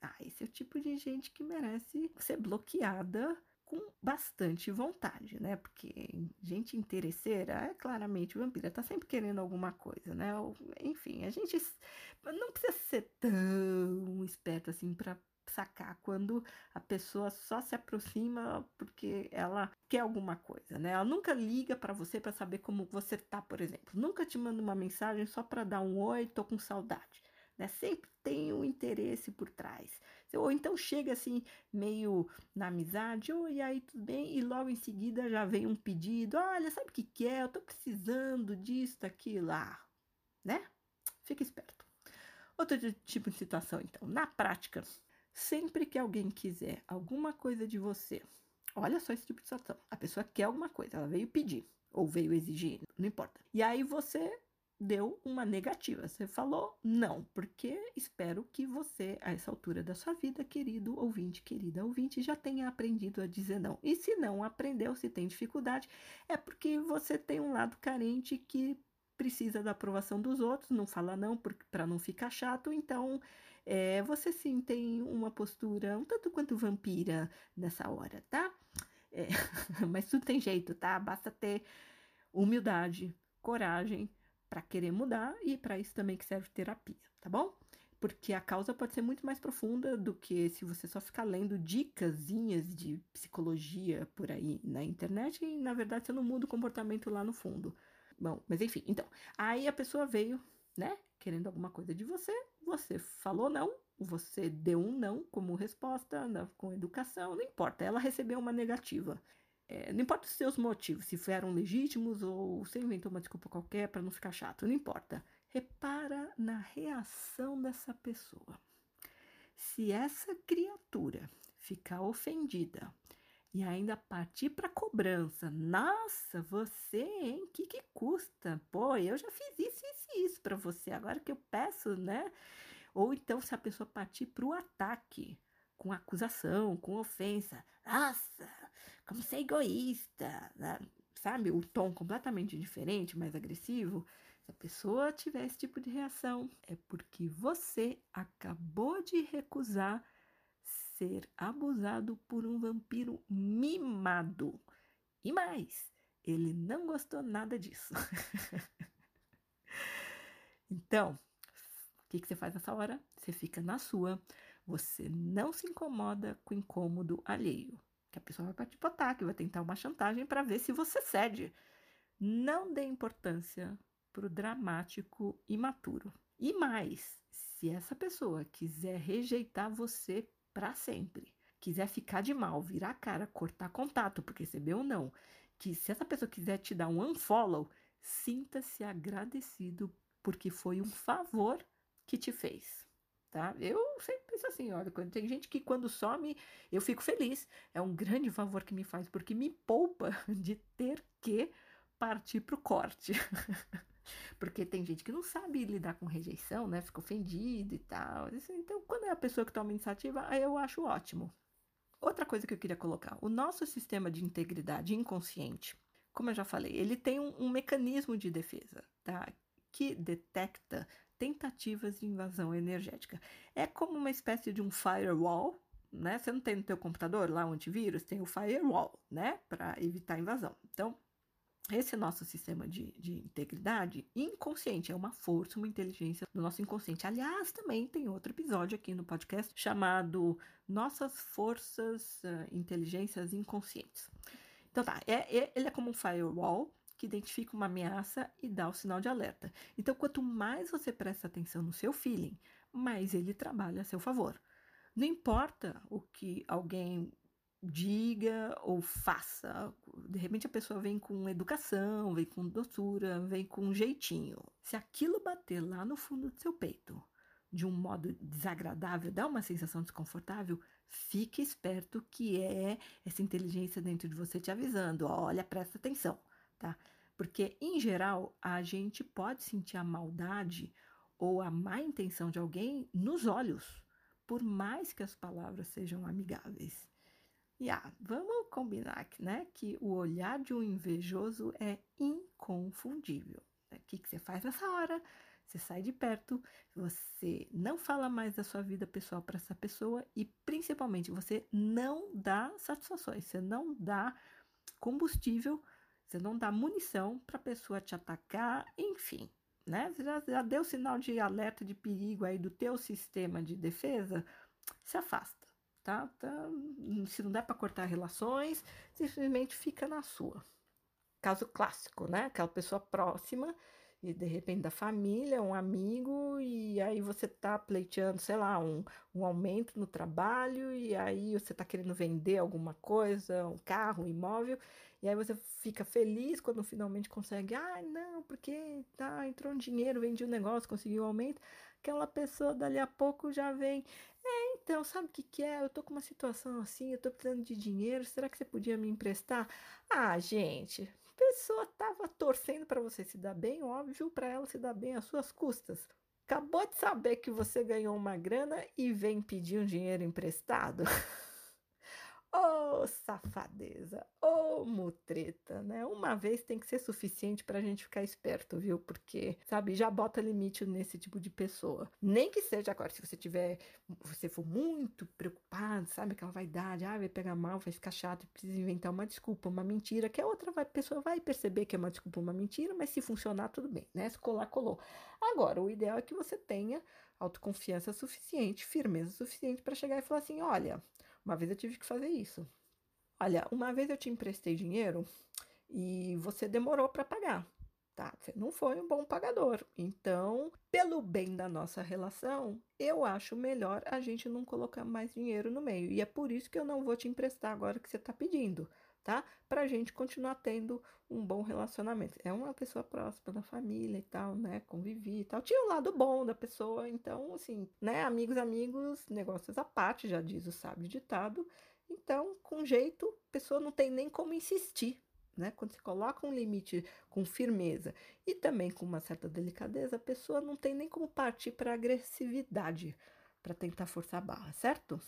ah, esse é o tipo de gente que merece ser bloqueada com bastante vontade, né? Porque gente interesseira é claramente vampira, tá sempre querendo alguma coisa, né? Enfim, a gente não precisa ser tão esperto assim para sacar quando a pessoa só se aproxima porque ela quer alguma coisa, né? Ela nunca liga para você para saber como você tá, por exemplo. Nunca te manda uma mensagem só para dar um oi, tô com saudade né? Sempre tem um interesse por trás. Ou então chega assim, meio na amizade, oi, aí tudo bem? E logo em seguida já vem um pedido, olha, sabe o que, que é? Eu tô precisando disso, daquilo lá, né? Fica esperto. Outro tipo de situação, então, na prática, sempre que alguém quiser alguma coisa de você, olha só esse tipo de situação. A pessoa quer alguma coisa, ela veio pedir ou veio exigir, não importa. E aí você deu uma negativa. Você falou não, porque espero que você, a essa altura da sua vida, querido ouvinte, querida ouvinte, já tenha aprendido a dizer não. E se não aprendeu, se tem dificuldade, é porque você tem um lado carente que precisa da aprovação dos outros, não fala não para não ficar chato, então é, você sim tem uma postura um tanto quanto vampira nessa hora, tá? É, mas tudo tem jeito, tá? Basta ter humildade, coragem para querer mudar e para isso também que serve terapia, tá bom? Porque a causa pode ser muito mais profunda do que se você só ficar lendo dicasinhas de psicologia por aí na internet e na verdade você não muda o comportamento lá no fundo. Bom, mas enfim, então, aí a pessoa veio, né, querendo alguma coisa de você, você falou não, você deu um não como resposta, com educação, não importa, ela recebeu uma negativa. É, não importa os seus motivos, se foram legítimos ou você inventou uma desculpa qualquer para não ficar chato, não importa. Repara na reação dessa pessoa. Se essa criatura ficar ofendida e ainda partir para cobrança, nossa, você, hein? Que que custa? Pô, eu já fiz isso e isso para você. Agora que eu peço, né? Ou então se a pessoa partir para o ataque, com acusação, com ofensa. Nossa, como é egoísta, né? sabe? O tom completamente diferente, mais agressivo. Se a pessoa tiver esse tipo de reação, é porque você acabou de recusar ser abusado por um vampiro mimado. E mais, ele não gostou nada disso. então, o que, que você faz nessa hora? Você fica na sua você não se incomoda com o incômodo alheio. Que a pessoa vai partir para ataque, vai tentar uma chantagem para ver se você cede. Não dê importância para o dramático imaturo. E mais, se essa pessoa quiser rejeitar você para sempre, quiser ficar de mal, virar a cara, cortar contato porque recebeu ou não, que se essa pessoa quiser te dar um unfollow, sinta-se agradecido porque foi um favor que te fez tá? Eu sempre penso assim, olha, quando tem gente que quando some, eu fico feliz. É um grande favor que me faz, porque me poupa de ter que partir pro corte. porque tem gente que não sabe lidar com rejeição, né? Fica ofendido e tal. Então, quando é a pessoa que toma iniciativa, eu acho ótimo. Outra coisa que eu queria colocar, o nosso sistema de integridade inconsciente, como eu já falei, ele tem um, um mecanismo de defesa, tá? Que detecta tentativas de invasão energética. É como uma espécie de um firewall, né? Você não tem no teu computador lá um antivírus, tem o firewall, né? Para evitar invasão. Então, esse nosso sistema de, de, integridade inconsciente é uma força, uma inteligência do nosso inconsciente. Aliás, também tem outro episódio aqui no podcast chamado Nossas Forças, uh, Inteligências Inconscientes. Então tá, é, é, ele é como um firewall que identifica uma ameaça e dá o sinal de alerta. Então, quanto mais você presta atenção no seu feeling, mais ele trabalha a seu favor. Não importa o que alguém diga ou faça. De repente a pessoa vem com educação, vem com doçura, vem com um jeitinho. Se aquilo bater lá no fundo do seu peito de um modo desagradável, dá uma sensação desconfortável, fique esperto que é essa inteligência dentro de você te avisando. Olha, presta atenção, tá? Porque em geral a gente pode sentir a maldade ou a má intenção de alguém nos olhos, por mais que as palavras sejam amigáveis. E ah, vamos combinar né, que o olhar de um invejoso é inconfundível. O que, que você faz nessa hora? Você sai de perto, você não fala mais da sua vida pessoal para essa pessoa e, principalmente, você não dá satisfações, você não dá combustível, você não dá munição para a pessoa te atacar, enfim, né? Você já, já deu sinal de alerta de perigo aí do teu sistema de defesa, se afasta tá? tá se não der para cortar relações, simplesmente fica na sua. Caso clássico, né? Aquela pessoa próxima e de repente da família, um amigo, e aí você tá pleiteando, sei lá, um, um aumento no trabalho, e aí você tá querendo vender alguma coisa, um carro, um imóvel, e aí você fica feliz quando finalmente consegue, ah, não, porque tá, entrou um dinheiro, vendi um negócio, conseguiu um aumento, aquela pessoa dali a pouco já vem, é, então, sabe o que, que é? Eu tô com uma situação assim, eu tô precisando de dinheiro, será que você podia me emprestar? Ah, gente, pessoa tava torcendo para você se dar bem, óbvio, para ela se dar bem às suas custas. Acabou de saber que você ganhou uma grana e vem pedir um dinheiro emprestado? Ô oh, safadeza, ô oh, mutreta, né? Uma vez tem que ser suficiente pra gente ficar esperto, viu? Porque, sabe, já bota limite nesse tipo de pessoa. Nem que seja agora, se você tiver, você for muito preocupado, sabe, aquela vaidade, ah, vai pegar mal, vai ficar chato, precisa inventar uma desculpa, uma mentira, que a outra vai, pessoa vai perceber que é uma desculpa, uma mentira, mas se funcionar, tudo bem, né? Se colar, colou. Agora, o ideal é que você tenha autoconfiança suficiente, firmeza suficiente para chegar e falar assim: olha uma vez eu tive que fazer isso. Olha, uma vez eu te emprestei dinheiro e você demorou para pagar, tá? Você não foi um bom pagador. Então, pelo bem da nossa relação, eu acho melhor a gente não colocar mais dinheiro no meio. E é por isso que eu não vou te emprestar agora que você está pedindo, tá? Pra gente continuar tendo um bom relacionamento. É uma pessoa próxima da família e tal, né? Convivi e tal. Tinha o um lado bom da pessoa, então, assim, né? Amigos, amigos, negócios à parte, já diz o sábio ditado. Então, com jeito, a pessoa não tem nem como insistir, né? Quando você coloca um limite com firmeza e também com uma certa delicadeza, a pessoa não tem nem como partir para agressividade para tentar forçar a barra, certo?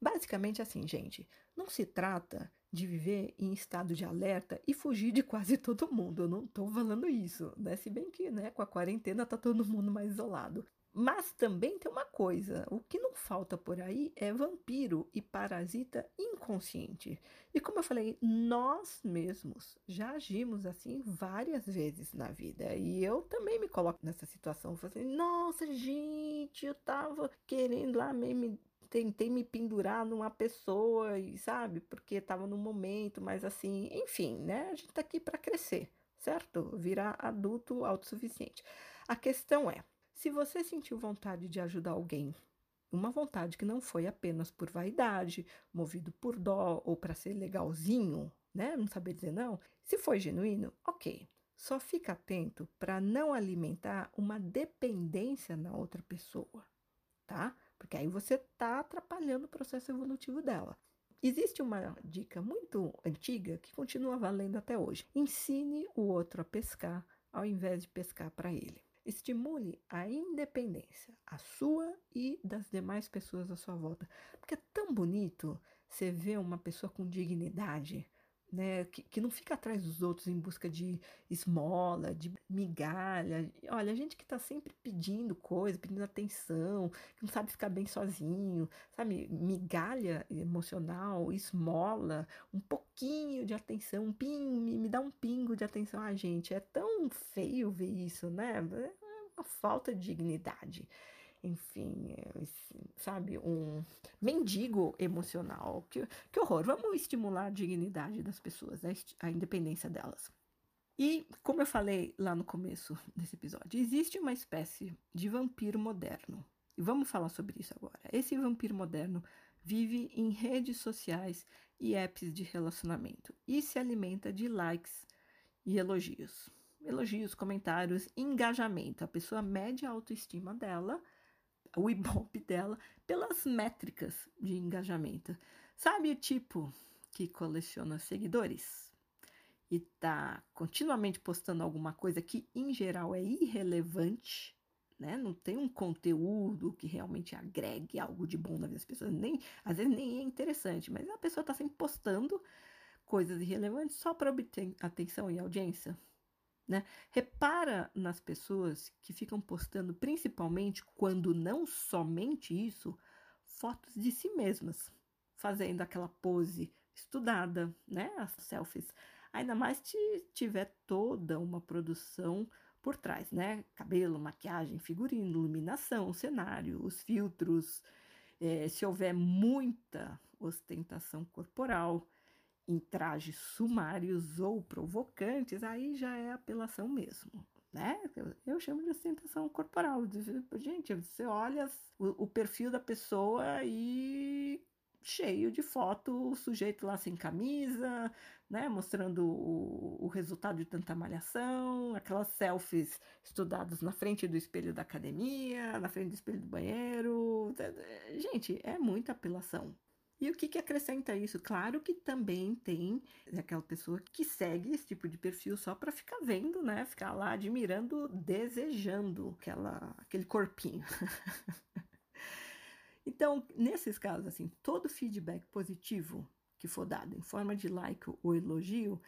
Basicamente assim, gente, não se trata de viver em estado de alerta e fugir de quase todo mundo. Eu não estou falando isso, né? Se bem que, né, com a quarentena tá todo mundo mais isolado. Mas também tem uma coisa: o que não falta por aí é vampiro e parasita inconsciente. E como eu falei, nós mesmos já agimos assim várias vezes na vida. E eu também me coloco nessa situação. Falei, assim, nossa, gente, eu tava querendo lá me tentei me pendurar numa pessoa, e sabe? Porque estava no momento, mas assim, enfim, né? A gente tá aqui para crescer, certo? Virar adulto autossuficiente. A questão é, se você sentiu vontade de ajudar alguém, uma vontade que não foi apenas por vaidade, movido por dó ou para ser legalzinho, né? Não saber dizer não. Se foi genuíno, ok. Só fica atento para não alimentar uma dependência na outra pessoa, tá? Porque aí você está atrapalhando o processo evolutivo dela. Existe uma dica muito antiga que continua valendo até hoje: ensine o outro a pescar ao invés de pescar para ele. Estimule a independência, a sua e das demais pessoas à sua volta. Porque é tão bonito você ver uma pessoa com dignidade, né, que, que, não fica atrás dos outros em busca de esmola, de migalha. Olha, a gente que está sempre pedindo coisa, pedindo atenção, que não sabe ficar bem sozinho, sabe? Migalha emocional, esmola, um pouquinho de atenção, um pingo, me, me dá um pingo de atenção. Ah, gente, é tão feio ver isso, né? É uma falta de dignidade enfim, é, sabe, um mendigo emocional. Que, que horror! Vamos estimular a dignidade das pessoas, né? a independência delas. E, como eu falei lá no começo desse episódio, existe uma espécie de vampiro moderno. E vamos falar sobre isso agora. Esse vampiro moderno vive em redes sociais e apps de relacionamento e se alimenta de likes e elogios. Elogios, comentários, engajamento. A pessoa mede a autoestima dela o Ibope dela pelas métricas de engajamento. Sabe o tipo que coleciona seguidores e tá continuamente postando alguma coisa que em geral é irrelevante, né? Não tem um conteúdo que realmente agregue algo de bom na vida das pessoas, nem às vezes nem é interessante, mas a pessoa tá sempre postando coisas irrelevantes só para obter atenção e audiência. Né? Repara nas pessoas que ficam postando, principalmente quando não somente isso, fotos de si mesmas, fazendo aquela pose estudada, né? As selfies. Ainda mais se tiver toda uma produção por trás, né? Cabelo, maquiagem, figurino, iluminação, cenário, os filtros. É, se houver muita ostentação corporal, em trajes sumários ou provocantes, aí já é apelação mesmo. Né? Eu, chamo de ostentação corporal. Gente, você olha o, o perfil da pessoa e cheio de foto, o sujeito lá sem camisa, né, mostrando o, o, resultado de tanta malhação, aquelas selfies estudadas na frente do espelho da academia, na frente do espelho do banheiro. Gente, é muita apelação. E o que, que acrescenta isso? Claro que também tem aquela pessoa que segue esse tipo de perfil só para ficar vendo, né? Ficar lá admirando, desejando aquela, aquele corpinho. então, nesses casos, assim, todo feedback positivo que for dado em forma de like ou elogio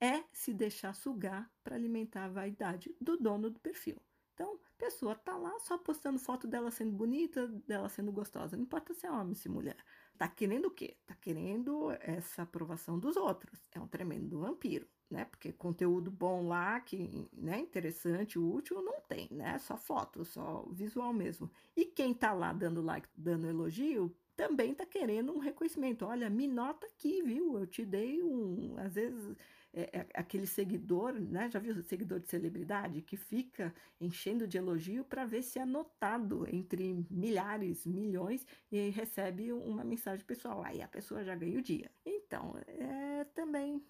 é se deixar sugar para alimentar a vaidade do dono do perfil. Então, a pessoa tá lá só postando foto dela sendo bonita, dela sendo gostosa. Não importa se é homem, se é mulher. Tá querendo o quê? Tá querendo essa aprovação dos outros. É um tremendo vampiro, né? Porque conteúdo bom lá, que né, interessante, útil, não tem, né? Só foto, só visual mesmo. E quem tá lá dando like, dando elogio, também tá querendo um reconhecimento. Olha, me nota aqui, viu? Eu te dei um, às vezes é, é, aquele seguidor, né? Já viu o seguidor de celebridade que fica enchendo de elogio para ver se é notado entre milhares, milhões e recebe uma mensagem pessoal. Aí a pessoa já ganha o dia. Então, é também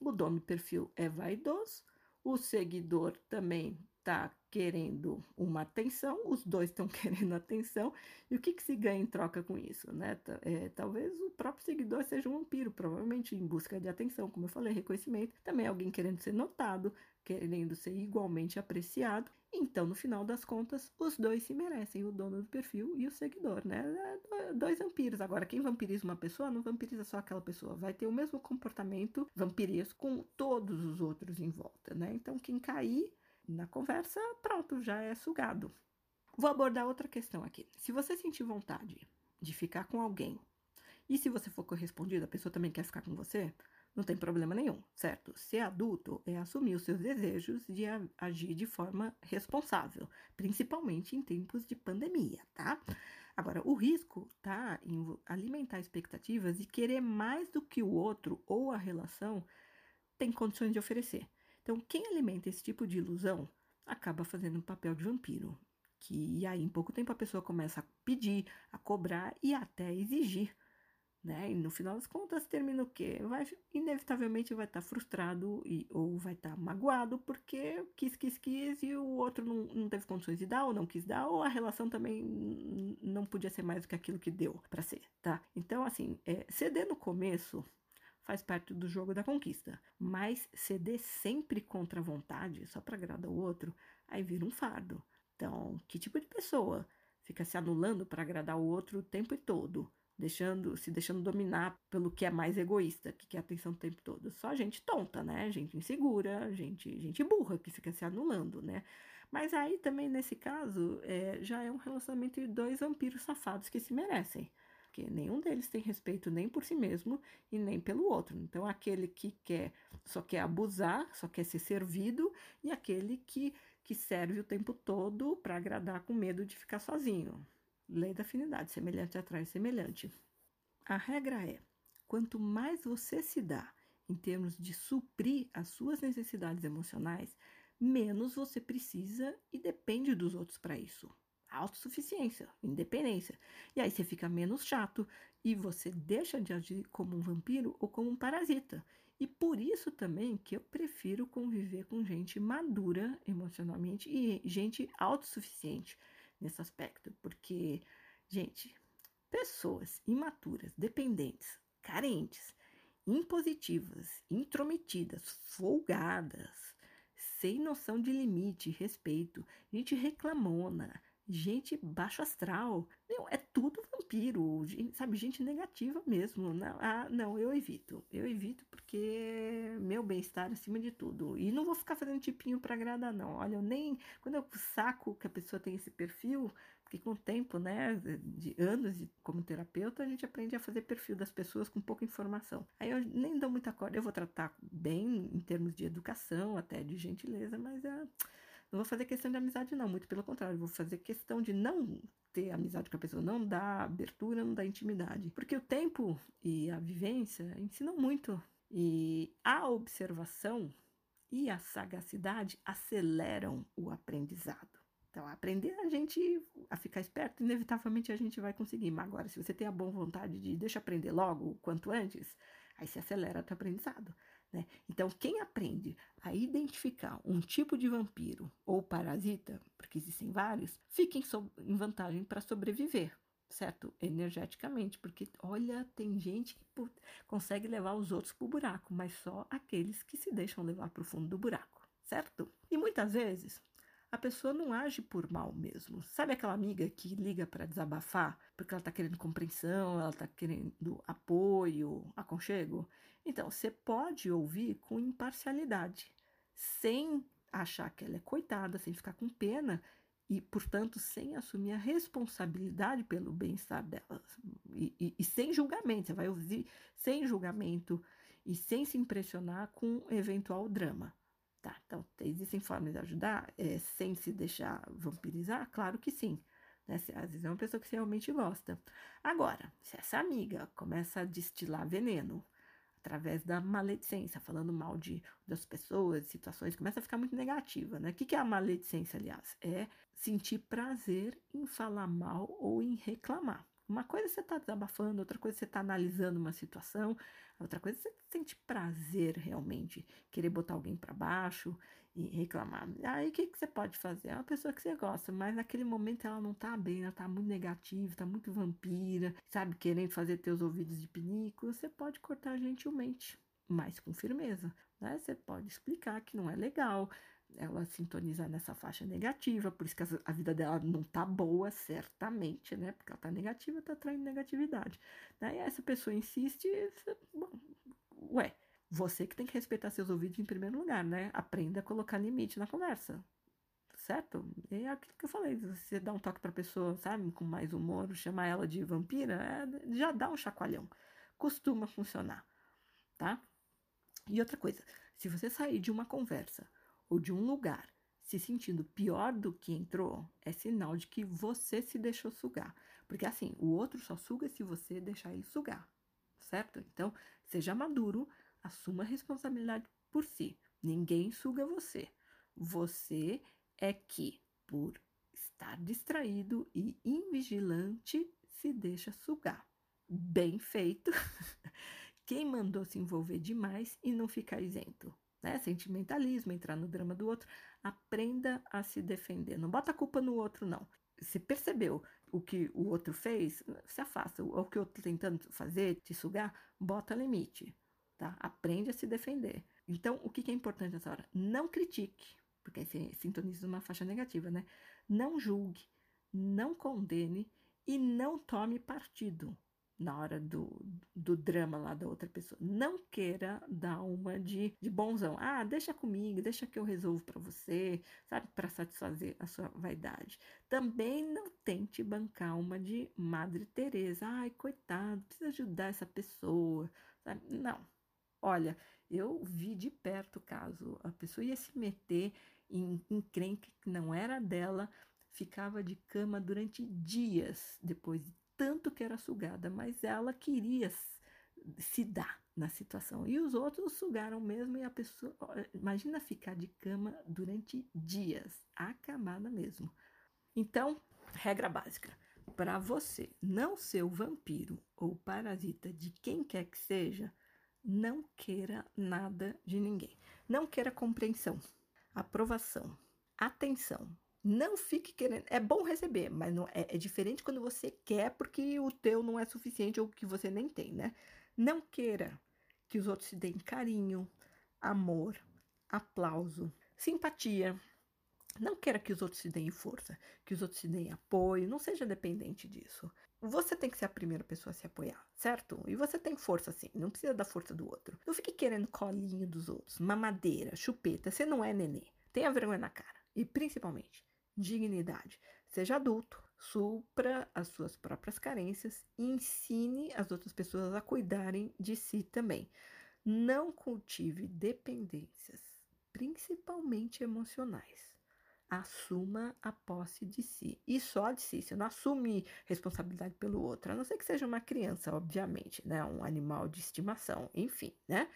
o dono do perfil é vaidoso, o seguidor também está querendo uma atenção, os dois estão querendo atenção, e o que, que se ganha em troca com isso? Né? É, talvez o próprio seguidor seja um vampiro, provavelmente em busca de atenção, como eu falei, reconhecimento, também alguém querendo ser notado, querendo ser igualmente apreciado. Então, no final das contas, os dois se merecem, o dono do perfil e o seguidor, né? É, dois vampiros. Agora, quem vampiriza uma pessoa não vampiriza só aquela pessoa, vai ter o mesmo comportamento vampiresco com todos os outros em volta, né? Então, quem cair na conversa, pronto, já é sugado. Vou abordar outra questão aqui. Se você sentir vontade de ficar com alguém e se você for correspondido, a pessoa também quer ficar com você, não tem problema nenhum, certo? Ser adulto é assumir os seus desejos de agir de forma responsável, principalmente em tempos de pandemia, tá? Agora, o risco tá em alimentar expectativas e querer mais do que o outro ou a relação tem condições de oferecer. Então, quem alimenta esse tipo de ilusão acaba fazendo um papel de vampiro. Que e aí, em pouco tempo, a pessoa começa a pedir, a cobrar e até a exigir. Né? E no final das contas, termina o quê? Vai, inevitavelmente vai estar tá frustrado e, ou vai estar tá magoado porque quis, quis, quis e o outro não, não teve condições de dar ou não quis dar, ou a relação também não podia ser mais do que aquilo que deu para ser, tá? Então, assim, é, ceder no começo faz parte do jogo da conquista. Mas ceder sempre contra a vontade, só para agradar o outro, aí vira um fardo. Então, que tipo de pessoa fica se anulando para agradar o outro o tempo todo? deixando, se deixando dominar pelo que é mais egoísta, que quer atenção o tempo todo. Só gente tonta, né? Gente insegura, gente, gente burra que fica se anulando, né? Mas aí também, nesse caso, é, já é um relacionamento de dois vampiros safados que se merecem. Porque nenhum deles tem respeito nem por si mesmo e nem pelo outro. Então, aquele que quer, só quer abusar, só quer ser servido, e aquele que, que serve o tempo todo para agradar com medo de ficar sozinho. Lei da afinidade, semelhante atrai semelhante. A regra é: quanto mais você se dá em termos de suprir as suas necessidades emocionais, menos você precisa e depende dos outros para isso. Autossuficiência, independência. E aí você fica menos chato e você deixa de agir como um vampiro ou como um parasita. E por isso também que eu prefiro conviver com gente madura emocionalmente e gente autossuficiente nesse aspecto. Porque, gente, pessoas imaturas, dependentes, carentes, impositivas, intrometidas, folgadas, sem noção de limite, respeito, gente reclamona, gente baixo astral. É tudo vampiro, sabe? Gente negativa mesmo. Não, ah, não, eu evito. Eu evito porque meu bem-estar acima de tudo. E não vou ficar fazendo tipinho para agradar, não. Olha, eu nem. Quando eu saco que a pessoa tem esse perfil, porque com o tempo, né, de anos de, como terapeuta, a gente aprende a fazer perfil das pessoas com pouca informação. Aí eu nem dou muita corda. Eu vou tratar bem em termos de educação, até de gentileza, mas é. Não vou fazer questão de amizade, não, muito pelo contrário, vou fazer questão de não ter amizade com a pessoa, não dar abertura, não dar intimidade. Porque o tempo e a vivência ensinam muito. E a observação e a sagacidade aceleram o aprendizado. Então, aprender a gente a ficar esperto, inevitavelmente a gente vai conseguir. Mas agora, se você tem a boa vontade de deixa aprender logo, quanto antes, aí se acelera o teu aprendizado. Né? Então, quem aprende a identificar um tipo de vampiro ou parasita, porque existem vários, fica em, so em vantagem para sobreviver, certo? Energeticamente, porque olha, tem gente que consegue levar os outros para o buraco, mas só aqueles que se deixam levar para o fundo do buraco, certo? E muitas vezes a pessoa não age por mal mesmo. Sabe aquela amiga que liga para desabafar porque ela está querendo compreensão, ela está querendo apoio, aconchego? Então, você pode ouvir com imparcialidade, sem achar que ela é coitada, sem ficar com pena e, portanto, sem assumir a responsabilidade pelo bem-estar dela. E, e, e, sem julgamento, você vai ouvir sem julgamento e sem se impressionar com eventual drama. Tá, então, existem formas de ajudar é, sem se deixar vampirizar? Claro que sim. Né? Às vezes é uma pessoa que você realmente gosta. Agora, se essa amiga começa a destilar veneno através da maledicência, falando mal de das pessoas, situações, começa a ficar muito negativa, né? O que, que é a maledicência, aliás? É sentir prazer em falar mal ou em reclamar. Uma coisa é você está desabafando, outra coisa é você está analisando uma situação, outra coisa é você sente prazer realmente, querer botar alguém para baixo e reclamar. Aí o que, que você pode fazer? É uma pessoa que você gosta, mas naquele momento ela não está bem, ela está muito negativa, está muito vampira, sabe, querendo fazer teus ouvidos de pinico, você pode cortar gentilmente, mas com firmeza. Né? Você pode explicar que não é legal, ela sintonizar nessa faixa negativa, por isso que a vida dela não tá boa, certamente, né? Porque ela tá negativa, tá traindo negatividade. Né? E essa pessoa insiste, bom, ué, você que tem que respeitar seus ouvidos em primeiro lugar, né? Aprenda a colocar limite na conversa, certo? É aquilo que eu falei, você dá um toque pra pessoa, sabe, com mais humor, chamar ela de vampira, é, já dá um chacoalhão. Costuma funcionar, tá? E outra coisa, se você sair de uma conversa ou de um lugar se sentindo pior do que entrou, é sinal de que você se deixou sugar. Porque assim, o outro só suga se você deixar ele sugar, certo? Então, seja maduro, assuma a responsabilidade por si. Ninguém suga você. Você é que, por estar distraído e invigilante, se deixa sugar. Bem feito. Quem mandou se envolver demais e não ficar isento? né? Sentimentalismo, entrar no drama do outro. Aprenda a se defender. Não bota a culpa no outro, não. Se percebeu o que o outro fez, se afasta. O que eu estou tentando fazer, te sugar, bota limite. Tá? Aprende a se defender. Então, o que é importante nessa hora? Não critique, porque aí você sintoniza uma faixa negativa, né? Não julgue, não condene e não tome partido. na hora do, do drama lá da outra pessoa. Não queira dar uma de, de bonzão. Ah, deixa comigo, deixa que eu resolvo para você, sabe? Para satisfazer a sua vaidade. Também não tente bancar uma de Madre Teresa. Ai, coitado, precisa ajudar essa pessoa, sabe? Não. Olha, eu vi de perto o caso. A pessoa ia se meter em, em crenca que não era dela, ficava de cama durante dias depois de tanto que era sugada, mas ela queria se dar na situação. E os outros sugaram mesmo, e a pessoa. Imagina ficar de cama durante dias, acamada mesmo. Então, regra básica: para você não ser o vampiro ou parasita de quem quer que seja, não queira nada de ninguém. Não queira compreensão, aprovação, atenção, não fique querendo. É bom receber, mas não é, é diferente quando você quer porque o teu não é suficiente ou que você nem tem, né? Não queira que os outros te deem carinho, amor, aplauso, simpatia. Não queira que os outros te deem força, que os outros te deem apoio, não seja dependente disso. Você tem que ser a primeira pessoa a se apoiar, certo? E você tem força sim, não precisa da força do outro. Não fique querendo colinho dos outros, mamadeira, chupeta, você não é nenê. Tenha vergonha na cara. E principalmente, dignidade. Seja adulto, supra as suas próprias carências e ensine as outras pessoas a cuidarem de si também. Não cultive dependências, principalmente emocionais. Assuma a posse de si e só de si. Você não assume responsabilidade pelo outro, a não ser que seja uma criança, obviamente, né? Um animal de estimação, enfim, né?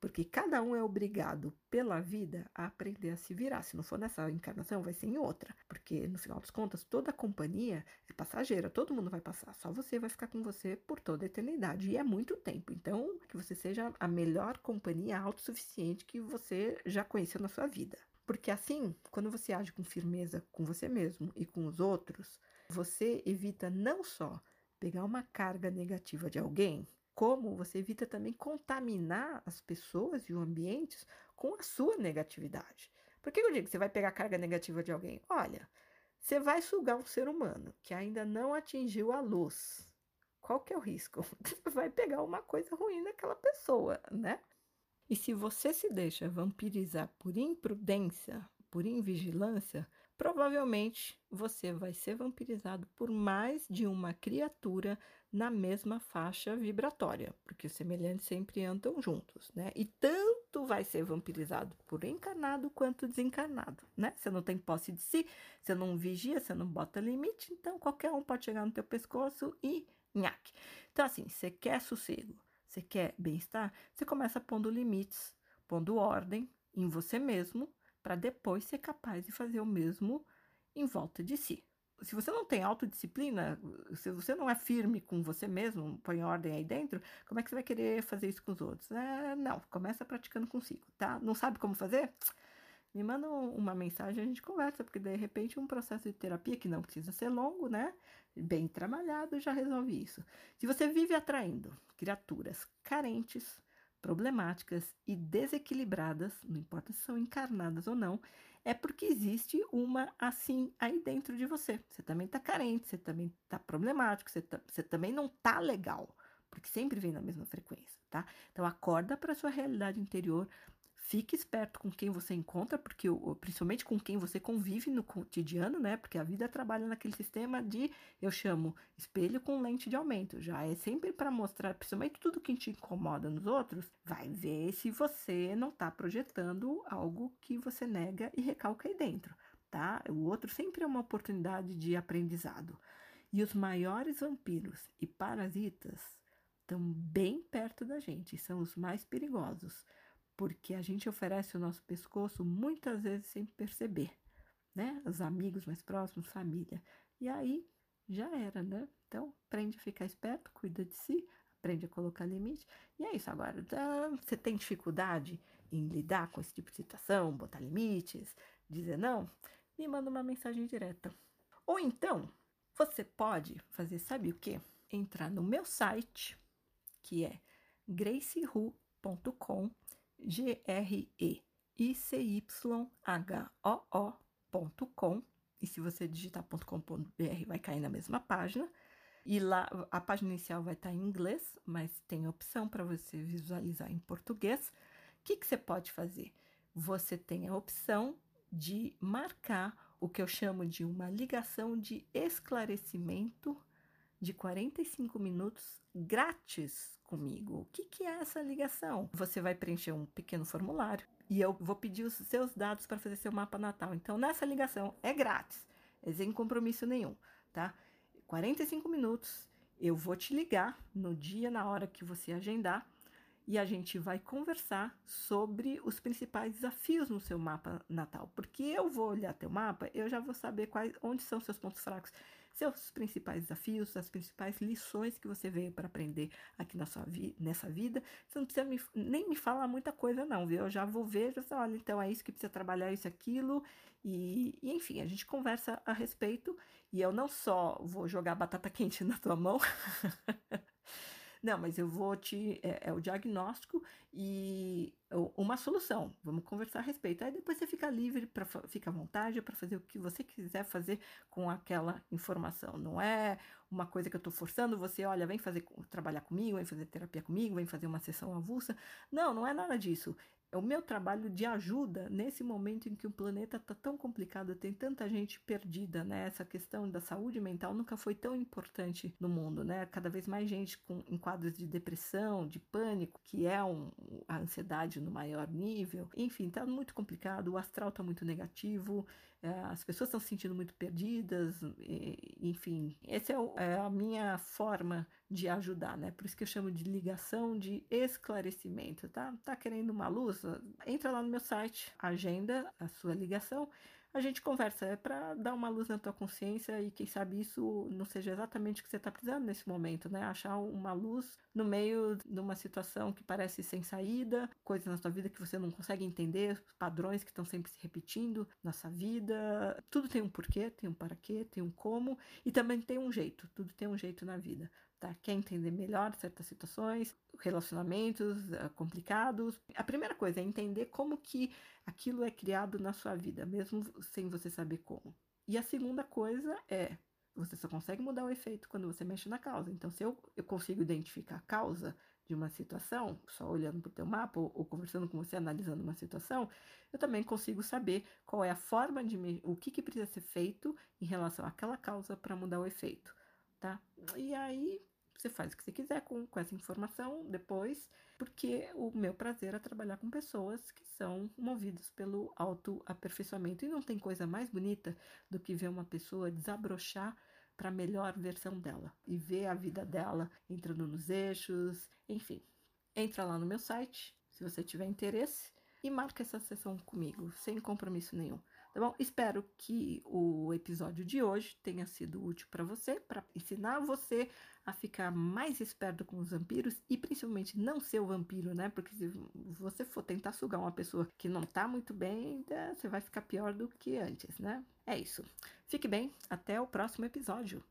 Porque cada um é obrigado pela vida a aprender a se virar. Se não for nessa encarnação, vai ser em outra. Porque no final das contas, toda a companhia é passageira, todo mundo vai passar. Só você vai ficar com você por toda a eternidade. E é muito tempo. Então, que você seja a melhor companhia autossuficiente que você já conheceu na sua vida. Porque assim, quando você age com firmeza com você mesmo e com os outros, você evita não só pegar uma carga negativa de alguém, como você evita também contaminar as pessoas e o ambiente com a sua negatividade. Por que eu digo que você vai pegar carga negativa de alguém? Olha, você vai sugar um ser humano que ainda não atingiu a luz. Qual que é o risco? Você vai pegar uma coisa ruim naquela pessoa, né? E se você se deixa vampirizar por imprudência, por invigilância, provavelmente você vai ser vampirizado por mais de uma criatura na mesma faixa vibratória, porque os semelhantes sempre andam juntos, né? E tanto vai ser vampirizado por encarnado quanto desencarnado, né? Você não tem posse de si, você não vigia, você não bota limite, então qualquer um pode chegar no teu pescoço e nhaque. Então assim, você quer sossego, você quer bem-estar, você começa pondo limites, pondo ordem em você mesmo para depois ser capaz de fazer o mesmo em volta de si. Se você não tem autodisciplina, se você não é firme com você mesmo, põe ordem aí dentro, como é que você vai querer fazer isso com os outros? É, não, começa praticando consigo, tá? Não sabe como fazer? Me manda uma mensagem, a gente conversa, porque de repente um processo de terapia que não precisa ser longo, né? Bem trabalhado, já resolve isso. Se você vive atraindo criaturas carentes, problemáticas e desequilibradas, não importa se são encarnadas ou não, é porque existe uma assim aí dentro de você. Você também está carente, você também está problemático, você, tá, você também não está legal, porque sempre vem na mesma frequência, tá? Então acorda para sua realidade interior, Fique esperto com quem você encontra, porque principalmente com quem você convive no cotidiano, né? Porque a vida trabalha naquele sistema de, eu chamo, espelho com lente de aumento. Já é sempre para mostrar, principalmente tudo que te incomoda nos outros, vai ver se você não está projetando algo que você nega e recalca aí dentro, tá? O outro sempre é uma oportunidade de aprendizado. E os maiores vampiros e parasitas estão bem perto da gente, são os mais perigosos porque a gente oferece o nosso pescoço muitas vezes sem perceber, né? Os amigos mais próximos, família. E aí já era, né? Então, aprende a ficar esperto, cuida de si, aprende a colocar limite. E é isso agora. Você tem dificuldade em lidar com esse tipo de situação, botar limites, dizer não? Me manda uma mensagem direta. Ou então, você pode fazer, sabe o que? Entrar no meu site, que é gracehu.com G-R-E-I-C-Y-H-O-O.com. E se você digitar .com.br vai cair na mesma página. E lá a página inicial vai estar em inglês, mas tem opção para você visualizar em português. O que, que você pode fazer? Você tem a opção de marcar o que eu chamo de uma ligação de esclarecimento de 45 minutos grátis comigo. O que, que é essa ligação? Você vai preencher um pequeno formulário e eu vou pedir os seus dados para fazer seu mapa natal. Então, nessa ligação é grátis, é sem compromisso nenhum, tá? 45 minutos, eu vou te ligar no dia, na hora que você agendar e a gente vai conversar sobre os principais desafios no seu mapa natal. Porque eu vou olhar teu mapa, eu já vou saber quais, onde são seus pontos fracos, seus principais desafios, as principais lições que você veio para aprender aqui na sua vi nessa vida. Você não precisa me, nem me falar muita coisa, não, viu? Eu já vou ver, já, olha, então é isso que precisa trabalhar, isso, aquilo. E, e, enfim, a gente conversa a respeito. E eu não só vou jogar batata quente na tua mão. Não, mas eu vou te. É, é o diagnóstico e uma solução. Vamos conversar a respeito. Aí depois você fica livre, para fica à vontade para fazer o que você quiser fazer com aquela informação. Não é uma coisa que eu estou forçando você, olha, vem fazer trabalhar comigo, vem fazer terapia comigo, vem fazer uma sessão avulsa. Não, não é nada disso é o meu trabalho de ajuda nesse momento em que o planeta está tão complicado, tem tanta gente perdida, né? Essa questão da saúde mental nunca foi tão importante no mundo, né? Cada vez mais gente com em quadros de depressão, de pânico, que é um, a ansiedade no maior nível. Enfim, está muito complicado, o astral está muito negativo, é, as pessoas estão se sentindo muito perdidas, enfim, essa é, é, a minha forma de ajudar, né? Por isso que eu chamo de ligação de esclarecimento, tá? Tá querendo uma luz? Entra lá no meu site, agenda a sua ligação a gente conversa, é para dar uma luz na tua consciência e quem sabe isso não seja exatamente o que você está precisando nesse momento, né? Achar uma luz no meio de uma situação que parece sem saída, coisas na tua vida que você não consegue entender, padrões que estão sempre se repetindo na sua vida. Tudo tem um porquê, tem um para quê, tem um como e também tem um jeito. Tudo tem um jeito na vida tá? Quer entender melhor certas situações, relacionamentos uh, complicados. A primeira coisa é entender como que aquilo é criado na sua vida, mesmo sem você saber como. E a segunda coisa é você só consegue mudar o efeito quando você mexe na causa. Então, se eu, eu consigo identificar a causa de uma situação, só olhando para o teu mapa ou, ou, conversando com você, analisando uma situação, eu também consigo saber qual é a forma de me, o que, que precisa ser feito em relação àquela causa para mudar o efeito, tá? E aí você faz o que você quiser com, com essa informação depois, porque o meu prazer é trabalhar com pessoas que são movidas pelo autoaperfeiçoamento. E não tem coisa mais bonita do que ver uma pessoa desabrochar para a melhor versão dela e ver a vida dela entrando nos eixos, enfim. Entra lá no meu site, se você tiver interesse, e marca essa sessão comigo, sem compromisso nenhum. Tá bom? Espero que o episódio de hoje tenha sido útil para você, para ensinar você a ficar mais esperto com os vampiros e principalmente não ser o vampiro, né? Porque se você for tentar sugar uma pessoa que não tá muito bem, você vai ficar pior do que antes, né? É isso. Fique bem, até o próximo episódio.